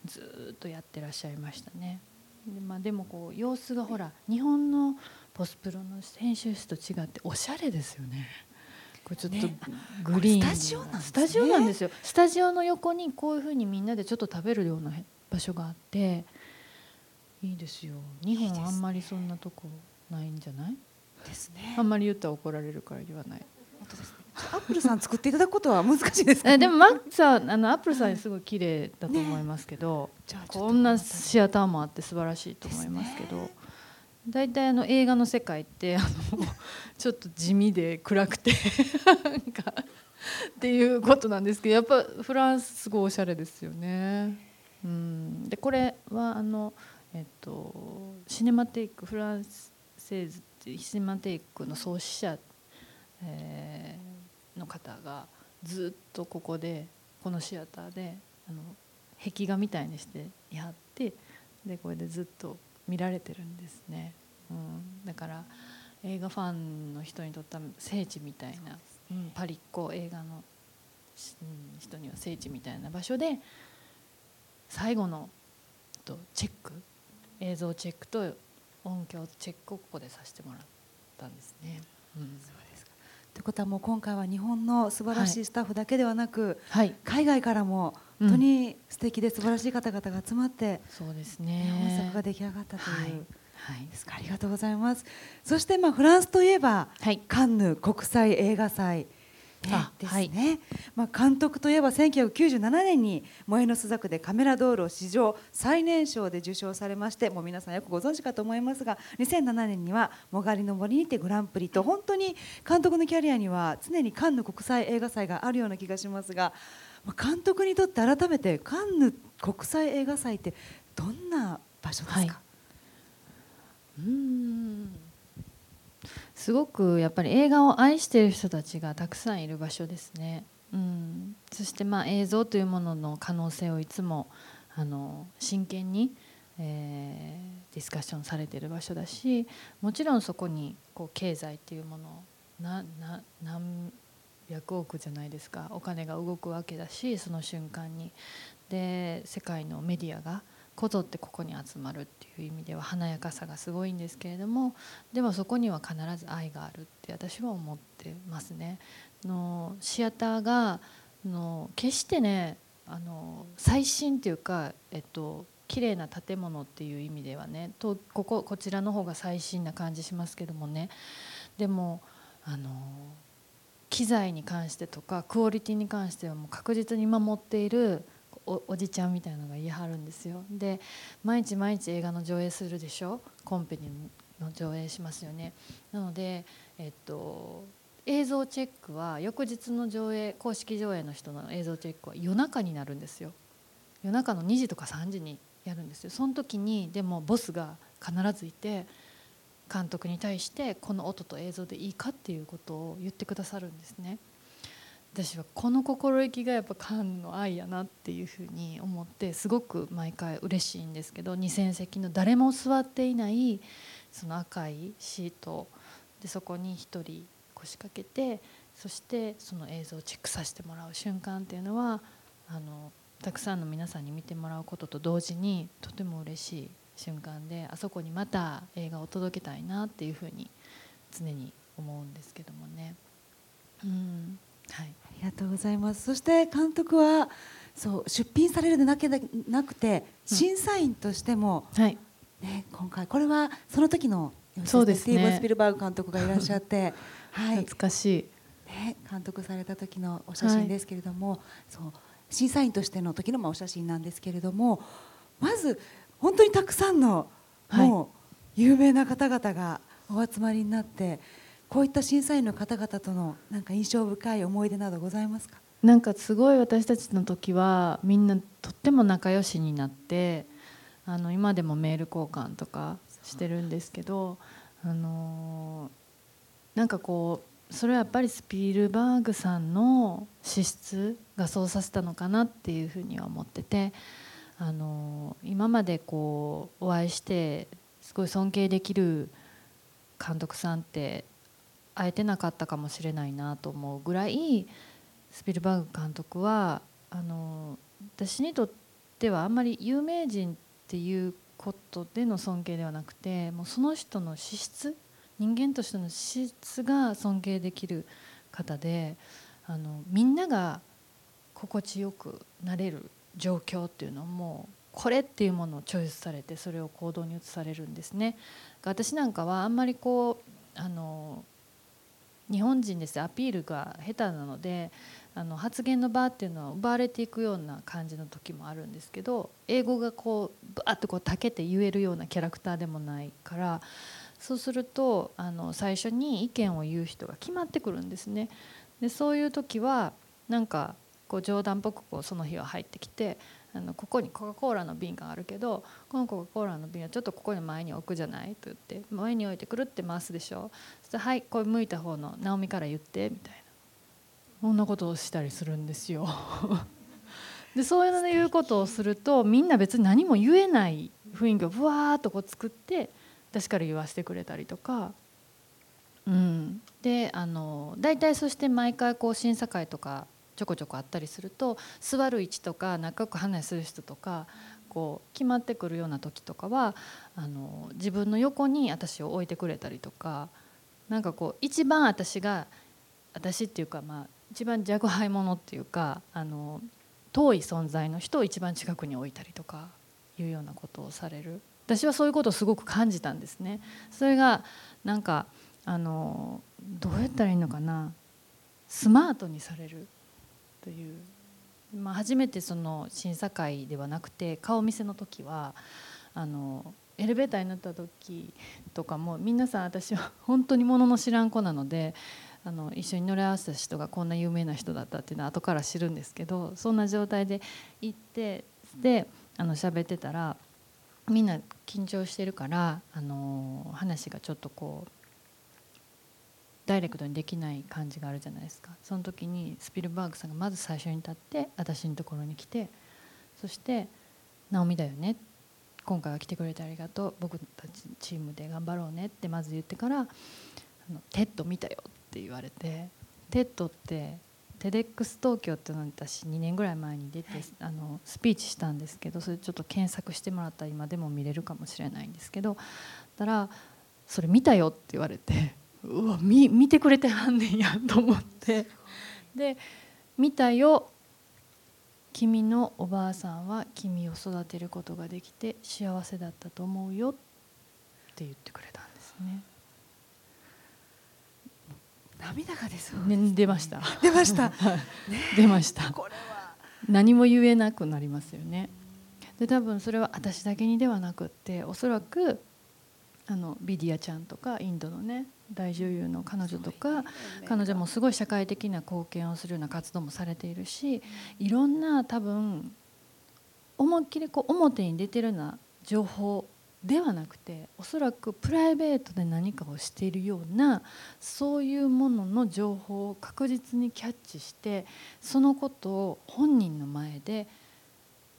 ずーっとやってらっしゃいましたね。で,、まあ、でもこう様子がほら日本のポスプロの編集室と違っておしゃれですよね。これちょっとね。グリーンこれスタジオなんですねスタジオなんですよ。スタジオの横にこういうふうにみんなでちょっと食べるような場所があっていいですよ。日本あんまりそんなとこないんじゃない？あんまり言ったら怒られるから言わない。本当ですね。アップルさん作っていただくことは難しいですかえでもマックさんあのアップルさんすごい綺麗だと思いますけど、じゃあちょっとこんなシアターもあって素晴らしいと思いますけど大体あの映画の世界ってあの ちょっと地味で暗くてなんかっていうことなんですけどやっぱフランスすごいおしゃれですよね。うん、でこれはあの、えっと、シネマテイクフランセーズっていうシネマテイクの創始者、えーの方がずっとここでこのシアターであの壁画みたいにしてやってでこれでずっと見られてるんですね、うん、だから映画ファンの人にとっては聖地みたいな、うん、パリっ子映画の、しうん、人には聖地みたいな場所で最後のとチェック映像チェックと音響チェックをここでさせてもらったんですね。うん。ということはもう今回は日本の素晴らしいスタッフだけではなく、はい、海外からもうん。本当に素敵で素晴らしい方々が集まって、そうですね。本ね。作が出来上がったという、はい。はい。ですか。ありがとうございます。そしてまあフランスといえばはい。カンヌ国際映画祭、ねあですはい。ね、まあ、監督といえば1997年に「燃えの朱雀」でカメラ道路史上最年少で受賞されましてもう皆さんよくご存知かと思いますが2007年には「もがりの森」にてグランプリと本当に監督のキャリアには常にカンヌ国際映画祭があるような気がしますが、まあ、監督にとって改めてカンヌ国際映画祭ってどんな場所ですか、はい。うんすごくやっぱり映画を愛している人たちがたくさんいる場所ですね。うん、そしてまあ映像というものの可能性をいつもあの真剣に、えーディスカッションされている場所だしもちろんそこにこう経済っていうものなな何百億じゃないですか。お金が動くわけだしその瞬間に。で世界のメディアがこぞってここに集まるっていう意味では華やかさがすごいんですけれどもでもそこには必ず愛があるって私は思ってますね。のシアターがの決してねあの最新っていうか、えっと綺麗な建物っていう意味ではねとこここちらの方が最新な感じしますけどもねでもあの機材に関してとかクオリティに関してはもう確実に守っているおおじちゃんみたいなのが言い張るんですよ。で毎日毎日映画の上映するでしょ？コンペにの上映しますよね。なのでえっと映像チェックは翌日の上映公式上映の人の映像チェックは夜中になるんですよ。夜中の2時とか3時にやるんですよ。その時にでもボスが必ずいて監督に対してこの音と映像でいいかっていうことを言ってくださるんですね。私はこの心意気がやっぱカンの愛やなっていうふうに思ってすごく毎回嬉しいんですけど2,000席の誰も座っていないその赤いシートでそこに1人腰掛けてそしてその映像をチェックさせてもらう瞬間っていうのはあのたくさんの皆さんに見てもらうことと同時にとても嬉しい瞬間であそこにまた映画を届けたいなっていうふうに常に思うんですけどもね。うんはい、りがとうございます。そして監督はそう出品されるでなけなくて審査員としても、はい。ね、今回これはその時のそうですね。スティーブン・スピルバーグ監督がいらっしゃって、はい。懐かしい。ね、監督された時のお写真ですけれども、そう審査員としての時のまあお写真なんですけれどもまず本当にたくさんのはい。もう有名な方々がお集まりになってこういった審査員の方々とのなんか印象深い思い出などございますか？なんかすごい私たちの時はみんなとっても仲良しになってあの今でもメール交換とかしてるんですけどあのなんかこうそれはやっぱりスピルバーグさんの資質がそうさせたのかなっていうふうには思っててあの今までこうお会いしてすごい尊敬できる監督さんって会えてなかったかもしれないなと思うぐらいスピルバーグ監督はあの私にとってはあんまり有名人っていうことでの尊敬ではなくてもうその人の資質人間としての資質が尊敬できる方であのみんなが心地よくなれる状況っていうのもこれっていうものをチョイスされてそれを行動に移されるんですね。私なんかはあんまりこうあの日本人です。アピールが下手なのであの発言の場っていうのは奪われていくような感じの時もあるんですけど英語がこうバーッとこうたけて言えるようなキャラクターでもないからそうするとあの最初に意見を言う人が決まってくるんですね。でそういう時はなんかこう冗談っぽくこうその日は入ってきてあのここにコカ・コーラの瓶があるけどこのコカ・コーラの瓶はちょっとここに前に置くじゃない？と言って前に置いてくるって回すでしょ？「はいこれ向いた方の直美から言って」みたいなそんなことをしたりするんですよ。でそういうことをするとみんな別に何も言えない雰囲気をぶわーっとこう作って私から言わせてくれたりとか。うん、であの大体そして毎回こう審査会とかちょこちょこあったりすると座る位置とか仲良く話する人とかこう決まってくるような時とかはあの自分の横に私を置いてくれたりとかなんかこう一番私が私っていうかまあ一番若輩者っていうかあの遠い存在の人を一番近くに置いたりとかいうようなことをされる。私はそういうことをすごく感じたんですね。それがなんかあのどうやったらいいのかな。スマートにされる。という、まあ、初めてその審査会ではなくて顔見せの時はあのエレベーターに乗った時とかも皆さん私は本当にものの知らん子なのであの一緒に乗り合わせた人がこんな有名な人だったっていうのは後から知るんですけどそんな状態で行ってであの喋ってたらみんな緊張してるからあの話がちょっとこうダイレクトにできない感じがあるじゃないですか。その時にスピルバーグさんがまず最初に立って私のところに来てそして「直美だよねって今回は来てくれてありがとう僕たちチームで頑張ろうね」ってまず言ってから「あの TED 見たよ」って言われてTED って TEDx東京っていうのに私2年ぐらい前に出て、あのスピーチしたんですけどそれちょっと検索してもらったら今でも見れるかもしれないんですけどたら「それ見たよ」って言われて。うわ見見てくれてはんねんやと思ってで「見たよ君のおばあさんは君を育てることができて幸せだったと思うよって言ってくれたんですね。涙が出そう、ね、出ました。出ました。出ました。これは何も言えなくなりますよね。で多分それは私だけにではなくっておそらくあのビディアちゃんとかインドのね大女優の彼女とか彼女もすごい社会的な貢献をするような活動もされているしいろんな多分思いっきりこう表に出てるような情報ではなくておそらくプライベートで何かをしているようなそういうものの情報を確実にキャッチしてそのことを本人の前で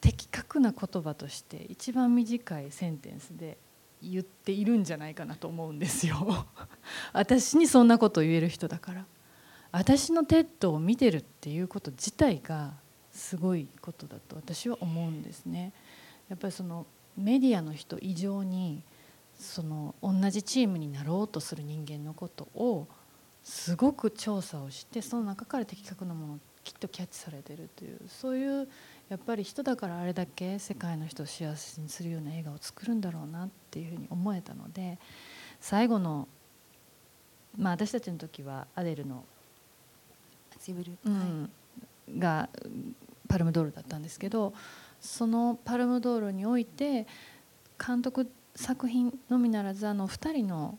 的確な言葉として一番短いセンテンスで言っているんじゃないかなと思うんですよ。私にそんなことを言える人だから。私の TED を見てるっていうこと自体がすごいことだと私は思うんですね。やっぱりそのメディアの人以上にその同じチームになろうとする人間のことをすごく調査をしてその中から的確なものをきっとキャッチされてるというそういうやっぱり人だからあれだけ世界の人を幸せにするような映画を作るんだろうなっていうふうに思えたので最後のまあ私たちの時はアデルの、シブルうんがパルムドールだったんですけどそのパルムドールにおいて監督作品のみならずあの2人の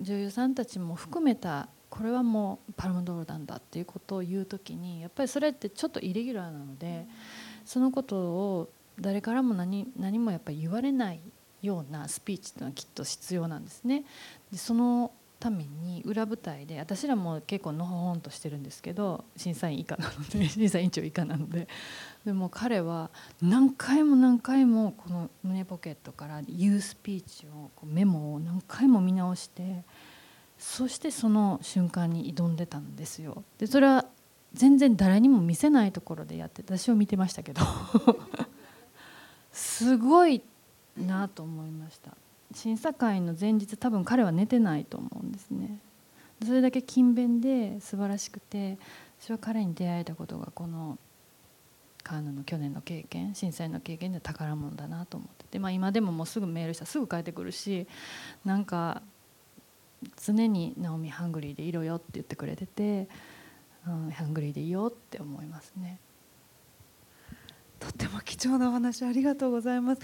女優さんたちも含めたこれはもうパルムドールなんだっていうことを言う時にやっぱりそれってちょっとイレギュラーなのでそのことを誰からも何何もやっぱり言われないようなスピーチっていうのはきっと必要なんですね。でそのために裏舞台で私らも結構のほほんとしてるんですけど審査員以下なので 審査委員長以下なのででも彼は何回も何回もこの胸ポケットから言うスピーチをメモを何回も見直してそしてその瞬間に挑んでたんですよ。でそれは全然誰にも見せないところでやって私を見てましたけど。すごいなと思いました。審査会の前日多分彼は寝てないと思うんですね。それだけ勤勉で素晴らしくて私は彼に出会えたことがこのカンヌの去年の経験審査員の経験で宝物だなと思ってて、まあ、今でももうすぐメールしたらすぐ帰ってくるしなんか常に「ナオミハングリーでいろよ」って言ってくれてて、うん、ハングリーでいいよって思いますね。とっても貴重なお話ありがとうございます。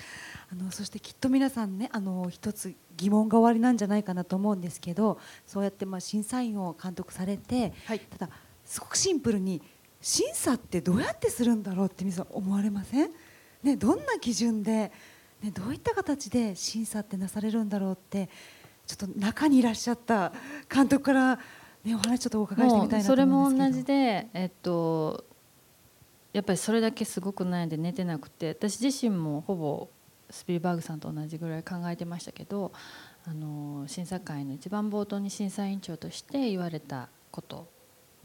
あのそしてきっと皆さんねあの一つ疑問がおありなんじゃないかなと思うんですけどそうやってまあ審査員を監督されて、はい。ただすごくシンプルに審査ってどうやってするんだろうって皆さん思われません、ね、どんな基準で、ね、どういった形で審査ってなされるんだろうってちょっと中にいらっしゃった監督から、ね、お話ちょっとお伺いしてみたいなとそれも思うんですけど同じで、えっと、やっぱりそれだけすごく悩んで寝てなくて私自身もほぼスピルバーグさんと同じぐらい考えてましたけどあの審査会の一番冒頭に審査委員長として言われたこと、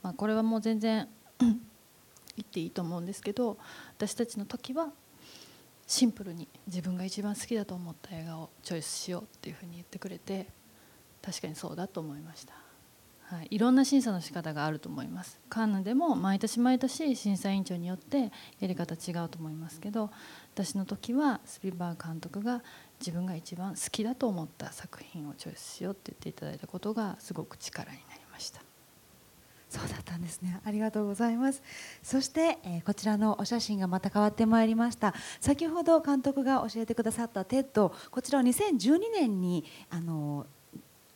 まあ、これはもう全然 言っていいと思うんですけど私たちの時はシンプルに自分が一番好きだと思った映画をチョイスしようっていうふうに言ってくれて確かにそうだと思いました。はい、いろんな審査の仕方があると思いますカンヌでも毎年毎年審査委員長によってやり方違うと思いますけど私の時はスピルバーグ監督が自分が一番好きだと思った作品をチョイスしようって言っていただいたことがすごく力になりましたそうだったんですね。ありがとうございます。そして、えーこちらのお写真がまた変わってまいりました。先ほど監督が教えてくださった TED、こちらは2012年にあの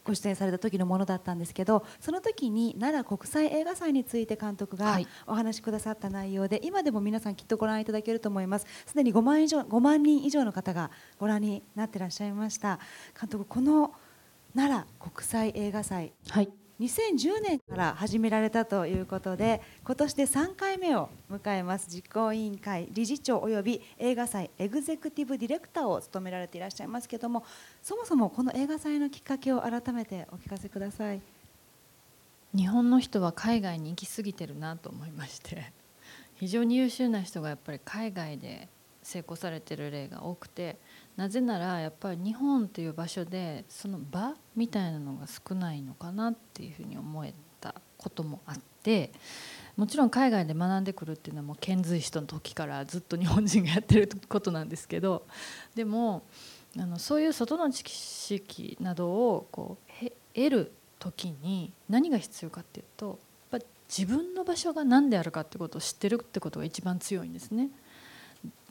ご出演された時のものだったんですけど、その時に奈良国際映画祭について監督がはいお話しくださった内容で、今でも皆さんきっとご覧いただけると思います。すでに5万以上5万人以上の方がご覧になってらっしゃいました。監督この奈良国際映画祭はい2010年から始められたということで今年で3回目を迎えます実行委員会理事長および映画祭エグゼクティブディレクターを務められていらっしゃいますけどもそもそもこの映画祭のきっかけを改めてお聞かせください。日本の人は海外に行き過ぎてるなと思いまして 非常に優秀な人がやっぱり海外で成功されてる例が多くてなぜならやっぱり日本という場所でその場みたいなのが少ないのかなっていうふうに思えたこともあってもちろん海外で学んでくるっていうのはもう遣隋使の時からずっと日本人がやってることなんですけどでもあのそういう外の知識などをこう得る時に何が必要かっていうとやっぱ自分の場所が何であるかってことを知ってるってことが一番強いんですね。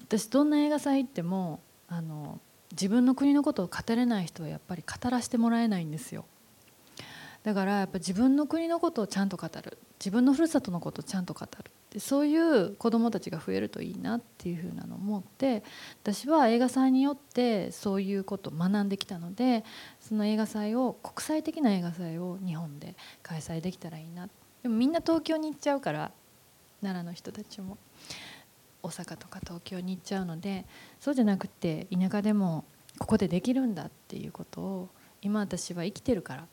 私どんな映画祭行ってもあの自分の国のことを語れない人はやっぱり語らせてもらえないんですよ。だからやっぱ自分の国のことをちゃんと語る。自分のふるさとのことをちゃんと語る。でそういう子どもたちが増えるといいなっていうふうなのを思って私は映画祭によってそういうことを学んできたのでその映画祭を国際的な映画祭を日本で開催できたらいいな。でもみんな東京に行っちゃうから奈良の人たちも。大阪とか東京に行っちゃうのでそうじゃなくて田舎でもここでできるんだっていうことを今私は生きてるから。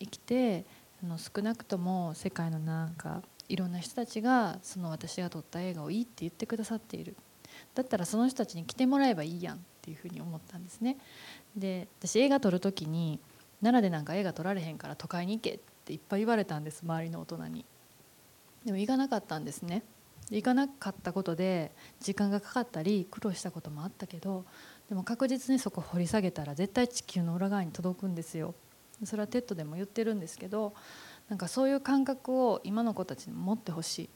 生きてあの少なくとも世界のなんかいろんな人たちがその私が撮った映画をいいって言ってくださっている。だったらその人たちに来てもらえばいいやんっていうふうに思ったんですね。で私映画撮る時に奈良でなんか映画撮られへんから都会に行けっていっぱい言われたんです周りの大人に。でも行かなかったんですね。行かなかったことで時間がかかったり苦労したこともあったけどでも確実にそこ掘り下げたら絶対地球の裏側に届くんですよ。それは TED でも言ってるんですけどなんかそういう感覚を今の子たちに持ってほしい、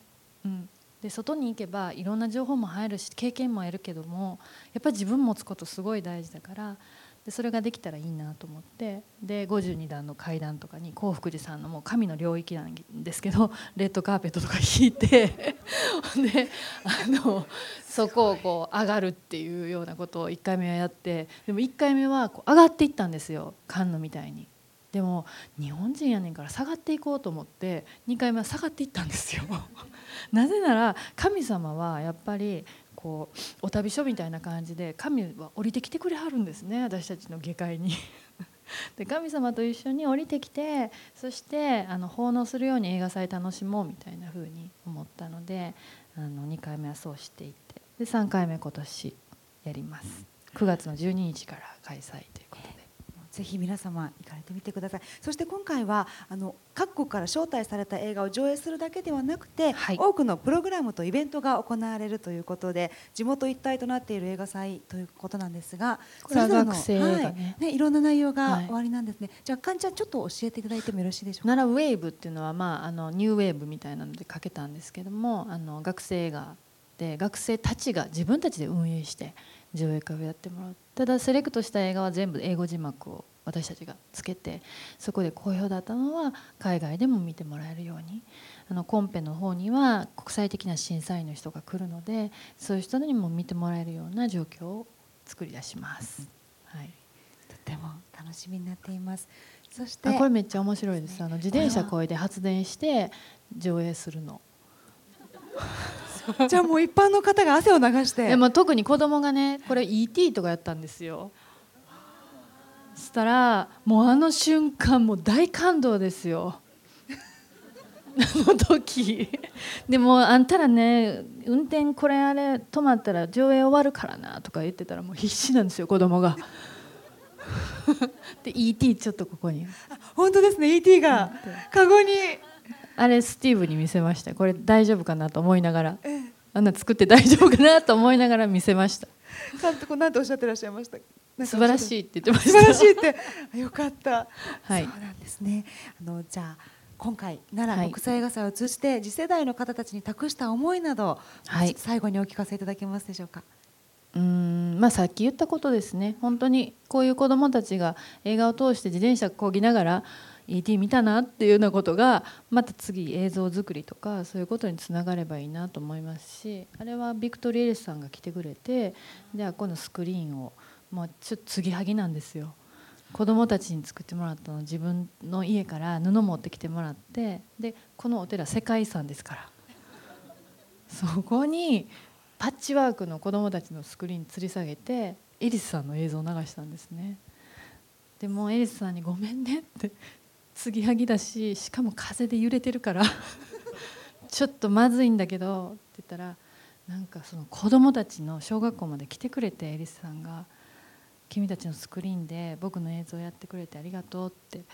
うん、で外に行けばいろんな情報も入るし経験も得るけどもやっぱり自分持つことすごい大事だからでそれができたらいいなと思ってで52段の階段とかに興福寺さんのもう神の領域なんですけどレッドカーペットとか引いて であのそこをこう上がるっていうようなことを1回目はやってでも1回目はこう上がっていったんですよ菅野みたいに。でも日本人やねんから下がっていこうと思って2回目は下がっていったんですよ なぜなら神様はやっぱりこうお旅所みたいな感じで神は降りてきてくれはるんですね私たちの下界に で神様と一緒に降りてきてそしてあの奉納するように映画祭楽しもうみたいな風に思ったのであの2回目はそうしていってで3回目今年やります9月の12日から開催。ぜひ皆様行かれてみてください。そして今回はあの各国から招待された映画を上映するだけではなくて、はい、多くのプログラムとイベントが行われるということで地元一体となっている映画祭ということなんですがそれぞれの、はい。ね、いろんな内容が終わりなんですね、はい、じゃあかんちゃんちょっと教えていただいてもよろしいでしょうか？奈良ウェーブっていうのは、まあ、あのニューウェーブみたいなのでかけたんですけどもあの学生映画で学生たちが自分たちで運営して上映会をやってもらうただセレクトした映画は全部英語字幕を私たちがつけてそこで好評だったのは海外でも見てもらえるようにあのコンペの方には国際的な審査員の人が来るのでそういう人にも見てもらえるような状況を作り出します。はい、とても楽しみになっています。そしてこれめっちゃ面白いです。あの自転車こいで発電して上映するの。じゃあもう一般の方が汗を流して。でも特に子供がねこれ ET とかやったんですよ。そしたらもうあの瞬間もう大感動ですよ。あの時。でもあんたらね運転これあれ止まったら上映終わるからなとか言ってたらもう必死なんですよ子供が。で ET ちょっとここに。本当ですね。ET がカゴにあれスティーブに見せました。これ大丈夫かなと思いながら、あんな作って大丈夫かなと思いながら見せました。監督何ておっしゃってらっしゃいました。素晴らしいって言ってました。素晴らしいって。よかった、はい、そうなんですね。あのじゃあ今回奈良国際映画祭を通じて次世代の方たちに託した思いなど、はい、最後にお聞かせいただけますでしょうか？うんまあ、さっき言ったことですね。本当にこういう子どもたちが映画を通して自転車こぎながら ET 見たなっていうようなことがまた次映像作りとかそういうことにつながればいいなと思いますしあれはビクトリー・エリスさんが来てくれてじゃあこのスクリーンをもうちょっと継ぎはぎなんですよ。子供たちに作ってもらったの自分の家から布持ってきてもらってでこのお寺世界遺産ですから。そこにパッチワークの子供たちのスクリーン吊り下げてエリスさんの映像を流したんですね。でもエリスさんに「ごめんね」って継ぎはぎだししかも風で揺れてるから ちょっとまずいんだけどって言ったらなんかその子供たちの小学校まで来てくれてエリスさんが。君たちのスクリーンで僕の映像をやってくれてありがとうって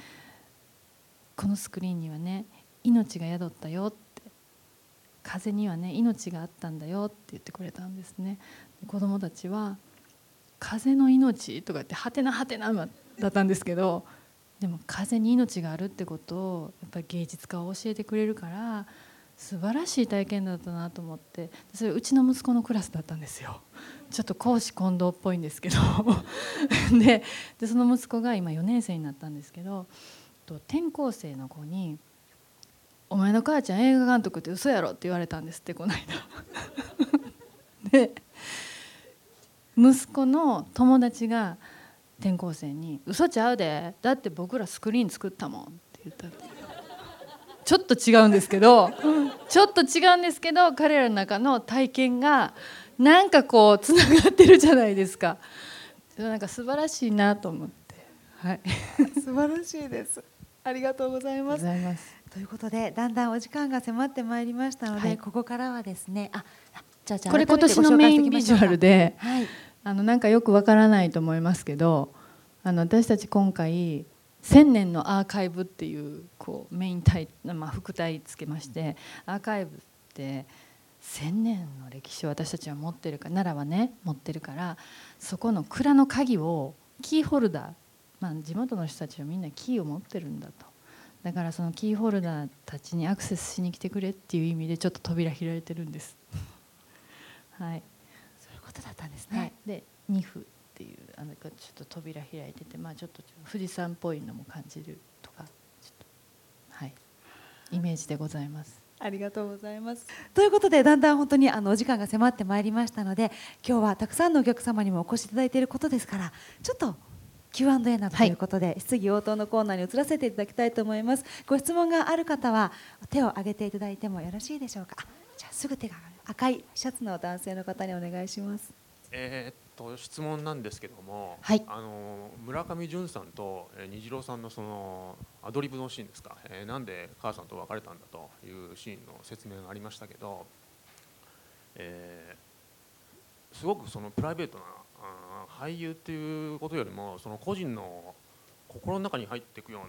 このスクリーンにはね命が宿ったよって風にはね命があったんだよって言ってくれたんですね子供たちは風の命とかってはてなはてなだったんですけどでも風に命があるってことをやっぱり芸術家は教えてくれるから素晴らしい体験だったなと思ってそれうちの息子のクラスだったんですよ。ちょっと公私混同っぽいんですけど。ででその息子が今4年生になったんですけど転校生の子に「お前の母ちゃん映画監督って嘘やろ」って言われたんですってこの間。で息子の友達が転校生に「嘘ちゃうでだって僕らスクリーン作ったもん」って言ったちょっと違うんですけどちょっと違うんですけど彼らの中の体験がなんかこうつながってるじゃないですか。なんか素晴らしいなと思って。はい。素晴らしいです。ありがとうございます。ということでだんだんお時間が迫ってまいりましたので、はい、ここからはですねあじゃあこれ今年のメインビジュアルで、はい、あのなんかよくわからないと思いますけどあの私たち今回千年のアーカイブっていうこうメインタイ、まあ、副題つけましてアーカイブって千年の歴史を私たちは持ってるか奈良はね持ってるからそこの蔵の鍵をキーホルダー、まあ、地元の人たちはみんなキーを持ってるんだと。だからそのキーホルダーたちにアクセスしに来てくれっていう意味でちょっと扉開いてるんです。はい。ことだったんですね、はい、で2歩っていうあのちょっと扉開いててまあちょっと富士山っぽいのも感じるとかちょっとはいイメージでございますありがとうございます。ということでだんだん本当にあのお時間が迫ってまいりましたので今日はたくさんのお客様にもお越しいただいていることですからちょっと Q&A などということで、はい、質疑応答のコーナーに移らせていただきたいと思います。ご質問がある方は手を挙げていただいてもよろしいでしょうか？じゃあすぐ手が赤いシャツの男性の方にお願いします。えー、っと質問なんですけども、はい、あの村上淳さんと、えー、虹郎さんのそのアドリブのシーンですか、えー、なんで母さんと別れたんだというシーンの説明がありましたけど、えー、すごくそのプライベートなあ俳優っていうことよりもその個人の心の中に入っていくような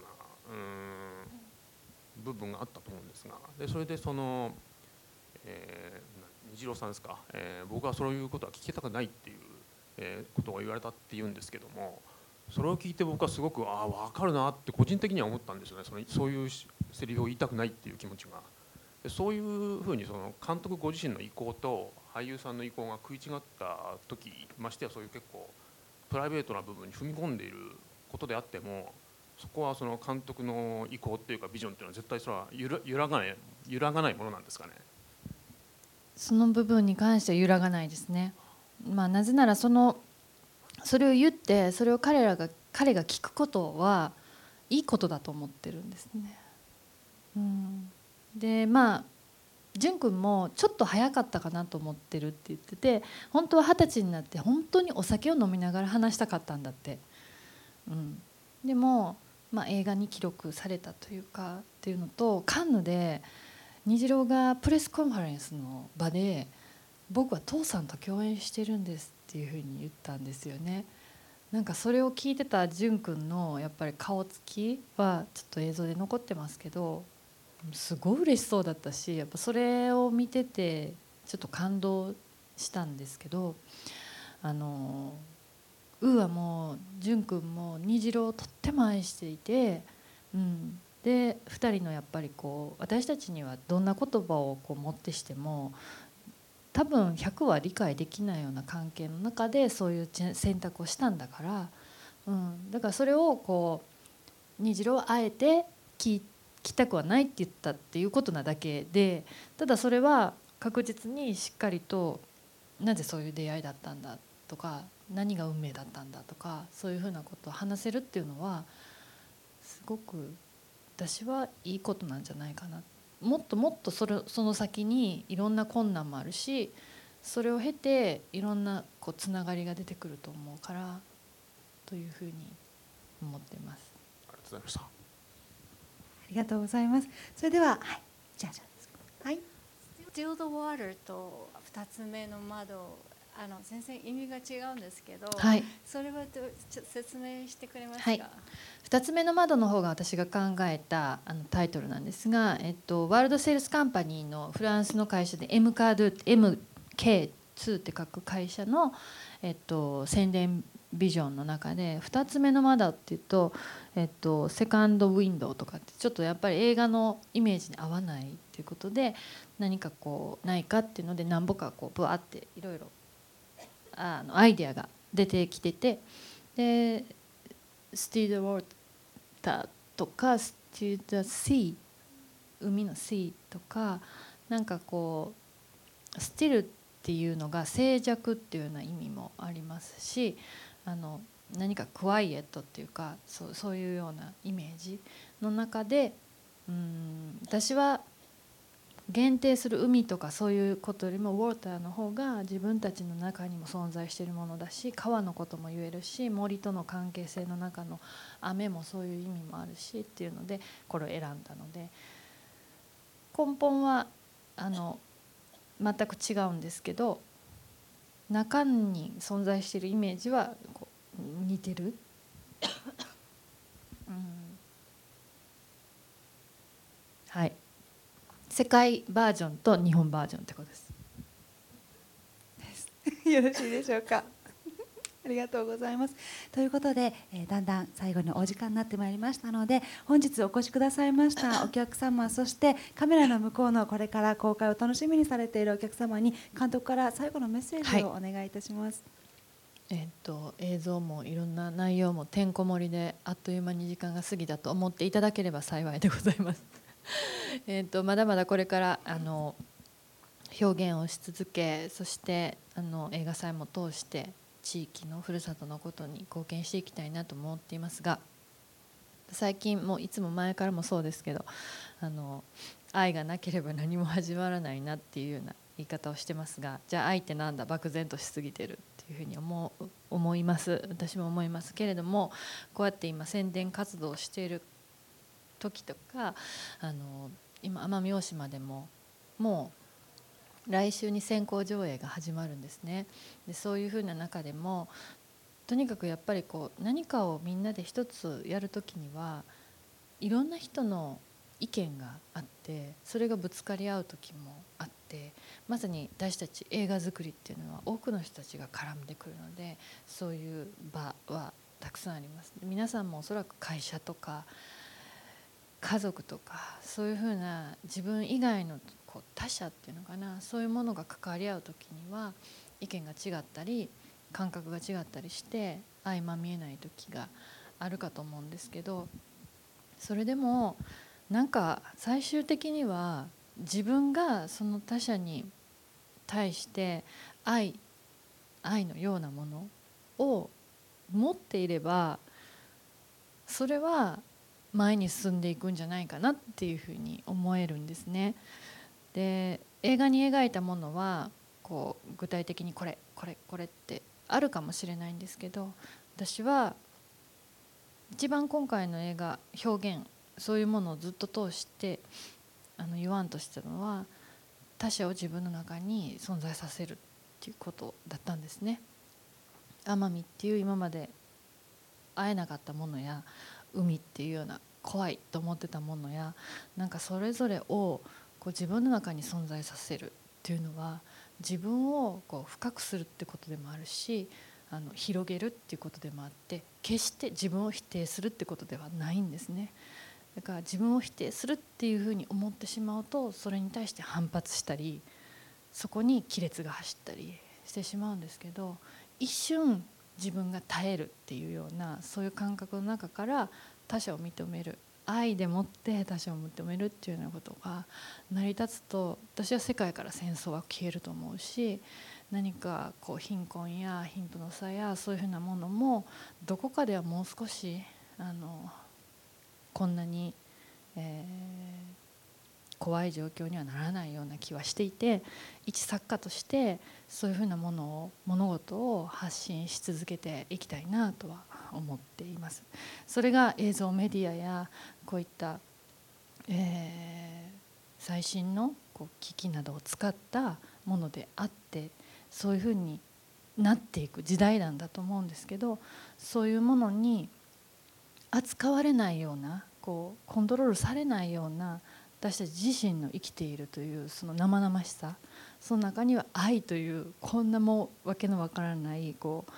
うん部分があったと思うんですが。でそれでその、えー、虹郎さんですか、えー、僕はそういうことは聞きたくないっていうえことが言われたっていうんですけどもそれを聞いて僕はすごくああ分かるなって個人的には思ったんですよね。そのそういうセリフを言いたくないっていう気持ちが。でそういうふうにその監督ご自身の意向と俳優さんの意向が食い違った時ましてやそういう結構プライベートな部分に踏み込んでいることであってもそこはその監督の意向っていうかビジョンっていうのは絶対それは揺らがない揺らがないものなんですかね。その部分に関しては揺らがないですね。まあ、なぜならそのそれを言ってそれを彼らが彼が聞くことはいいことだと思ってるんですね。うん、でまあ淳君もちょっと早かったかなと思ってるって言ってて本当は二十歳になって本当にお酒を飲みながら話したかったんだって。うん、でも、まあ、映画に記録されたというかっていうのとカンヌで虹郎がプレスコンファレンスの場で僕は父さんと共演してるんですっていうふうに言ったんですよね。なんかそれを聞いてた淳君のやっぱり顔つきはちょっと映像で残ってますけどすごい嬉しそうだったしやっぱそれを見ててちょっと感動したんですけどあのウーはもう淳君も虹郎をとっても愛していて、うん、で2人のやっぱりこう私たちにはどんな言葉をこう持ってしても多分100は理解できないような関係の中でそういう選択をしたんだから、うん、だからそれをこう虹郎はあえて聞きたくはないって言ったっていうことなだけでただそれは確実にしっかりとなぜそういう出会いだったんだとか何が運命だったんだとかそういうふうなことを話せるっていうのはすごく私はいいことなんじゃないかなもっともっとそれその先にいろんな困難もあるしそれを経ていろんなこうつながりが出てくると思うからというふうに思っています。ありがとうございました。ありがとうございます。それでは、はい、じゃあじゃあはい。Still the Water と二つ目の窓あの先生意味が違うんですけど、はいそれは説明してくれますか？はい2つ目の窓の方が私が考えたあのタイトルなんですが、えっと、ワールドセールスカンパニーのフランスの会社で M カード MK2 って書く会社の、えっと、宣伝ビジョンの中で2つ目の窓っていうと、えっと、セカンドウィンドウとかってちょっとやっぱり映画のイメージに合わないっていうことで何かこうないかっていうので何ぼかこうブワーっていろいろあのアイデアが出てきててで「スティード・ウォーター」とか「スティード・シー」海の「シー」とかなんかこう「スティル」っていうのが静寂っていうような意味もありますしあの何かクワイエットっていうかそうそういうようなイメージの中でうん私は限定する海とかそういうことよりもウォーターの方が自分たちの中にも存在しているものだし川のことも言えるし森との関係性の中の雨もそういう意味もあるしっていうのでこれを選んだので根本はあの全く違うんですけど中に存在しているイメージは似てる。うんはい世界バージョンと日本バージョンってことです。よろしいでしょうか。ありがとうございます。ということで、えーだんだん最後にお時間になってまいりましたので本日お越しくださいました お客様そしてカメラの向こうのこれから公開を楽しみにされているお客様に監督から最後のメッセージをお願いいたします。えっと映像もいろんな内容もてんこ盛りであっという間に時間が過ぎたと思っていただければ幸いでございます。えとまだまだこれからあの表現をし続けそしてあの映画祭も通して地域のふるさとのことに貢献していきたいなと思っていますが最近もいつも前からもそうですけどあの愛がなければ何も始まらないなっていうような言い方をしてますがじゃあ愛ってなんだ漠然としすぎてるっていうふうに思う思います私も思いますけれどもこうやって今宣伝活動をしている時とかあの今奄美大島でももう来週に先行上映が始まるんですね。でそういうふうな中でもとにかくやっぱりこう何かをみんなで一つやる時にはいろんな人の意見があってそれがぶつかり合う時もあってまさに私たち映画作りっていうのは多くの人たちが絡んでくるのでそういう場はたくさんあります。皆さんもおそらく会社とか家族とかそういうふうな自分以外のこう他者っていうのかなそういうものが関わり合う時には意見が違ったり感覚が違ったりして相まみえない時があるかと思うんですけどそれでもなんか最終的には自分がその他者に対して愛愛のようなものを持っていればそれは前に進んでいくんじゃないかなっていうふうに思えるんですね。で映画に描いたものはこう具体的にこれこれこれってあるかもしれないんですけど私は一番今回の映画表現そういうものをずっと通してあの言わんとしてたのは他者を自分の中に存在させるっていうことだったんですね。奄美っていう今まで会えなかったものや海っていうような怖いと思ってたものやなんかそれぞれをこう自分の中に存在させるっていうのは自分をこう深くするってことでもあるしあの広げるっていうことでもあって決して自分を否定するってことではないんですね。だから自分を否定するっていうふうに思ってしまうとそれに対して反発したりそこに亀裂が走ったりしてしまうんですけど一瞬自分が耐えるっていうようなそういう感覚の中から他者を認める。愛でもって他者を認めるっていうようなことが成り立つと私は世界から戦争は消えると思うし何かこう貧困や貧富の差やそういうふうなものもどこかではもう少しあのこんなに、えー怖い状況にはならないような気はしていて一作家としてそういうふうなものを物事を発信し続けていきたいなとは思っています。それが映像メディアやこういった、えー最新のこう機器などを使ったものであってそういうふうになっていく時代なんだと思うんですけどそういうものに扱われないようなこうコントロールされないような私たち自身の生きているというその生々しさその中には愛というこんなもうわけのわからないこう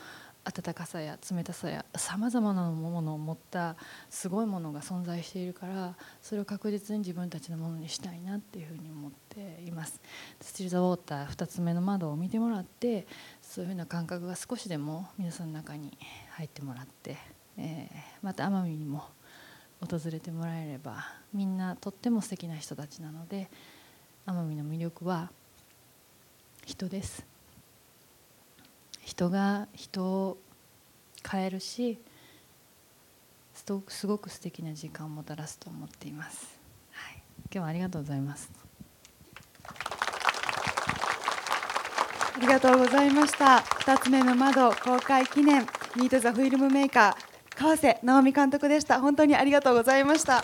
温かさや冷たさやさまざまなものを持ったすごいものが存在しているからそれを確実に自分たちのものにしたいなっていうふうに思っています「スチル・ザ・ウォーター」2つ目の窓を見てもらってそういうふうな感覚が少しでも皆さんの中に入ってもらって、えー、また奄美にも訪れてもらえればみんなとっても素敵な人たちなので奄美の魅力は人です。人が人を変えるしすごく素敵な時間をもたらすと思っています、はい、今日はありがとうございます。ありがとうございました。2つ目の窓公開記念。ミート・ザ・フィルムメーカー川瀬直美監督でした。本当にありがとうございました。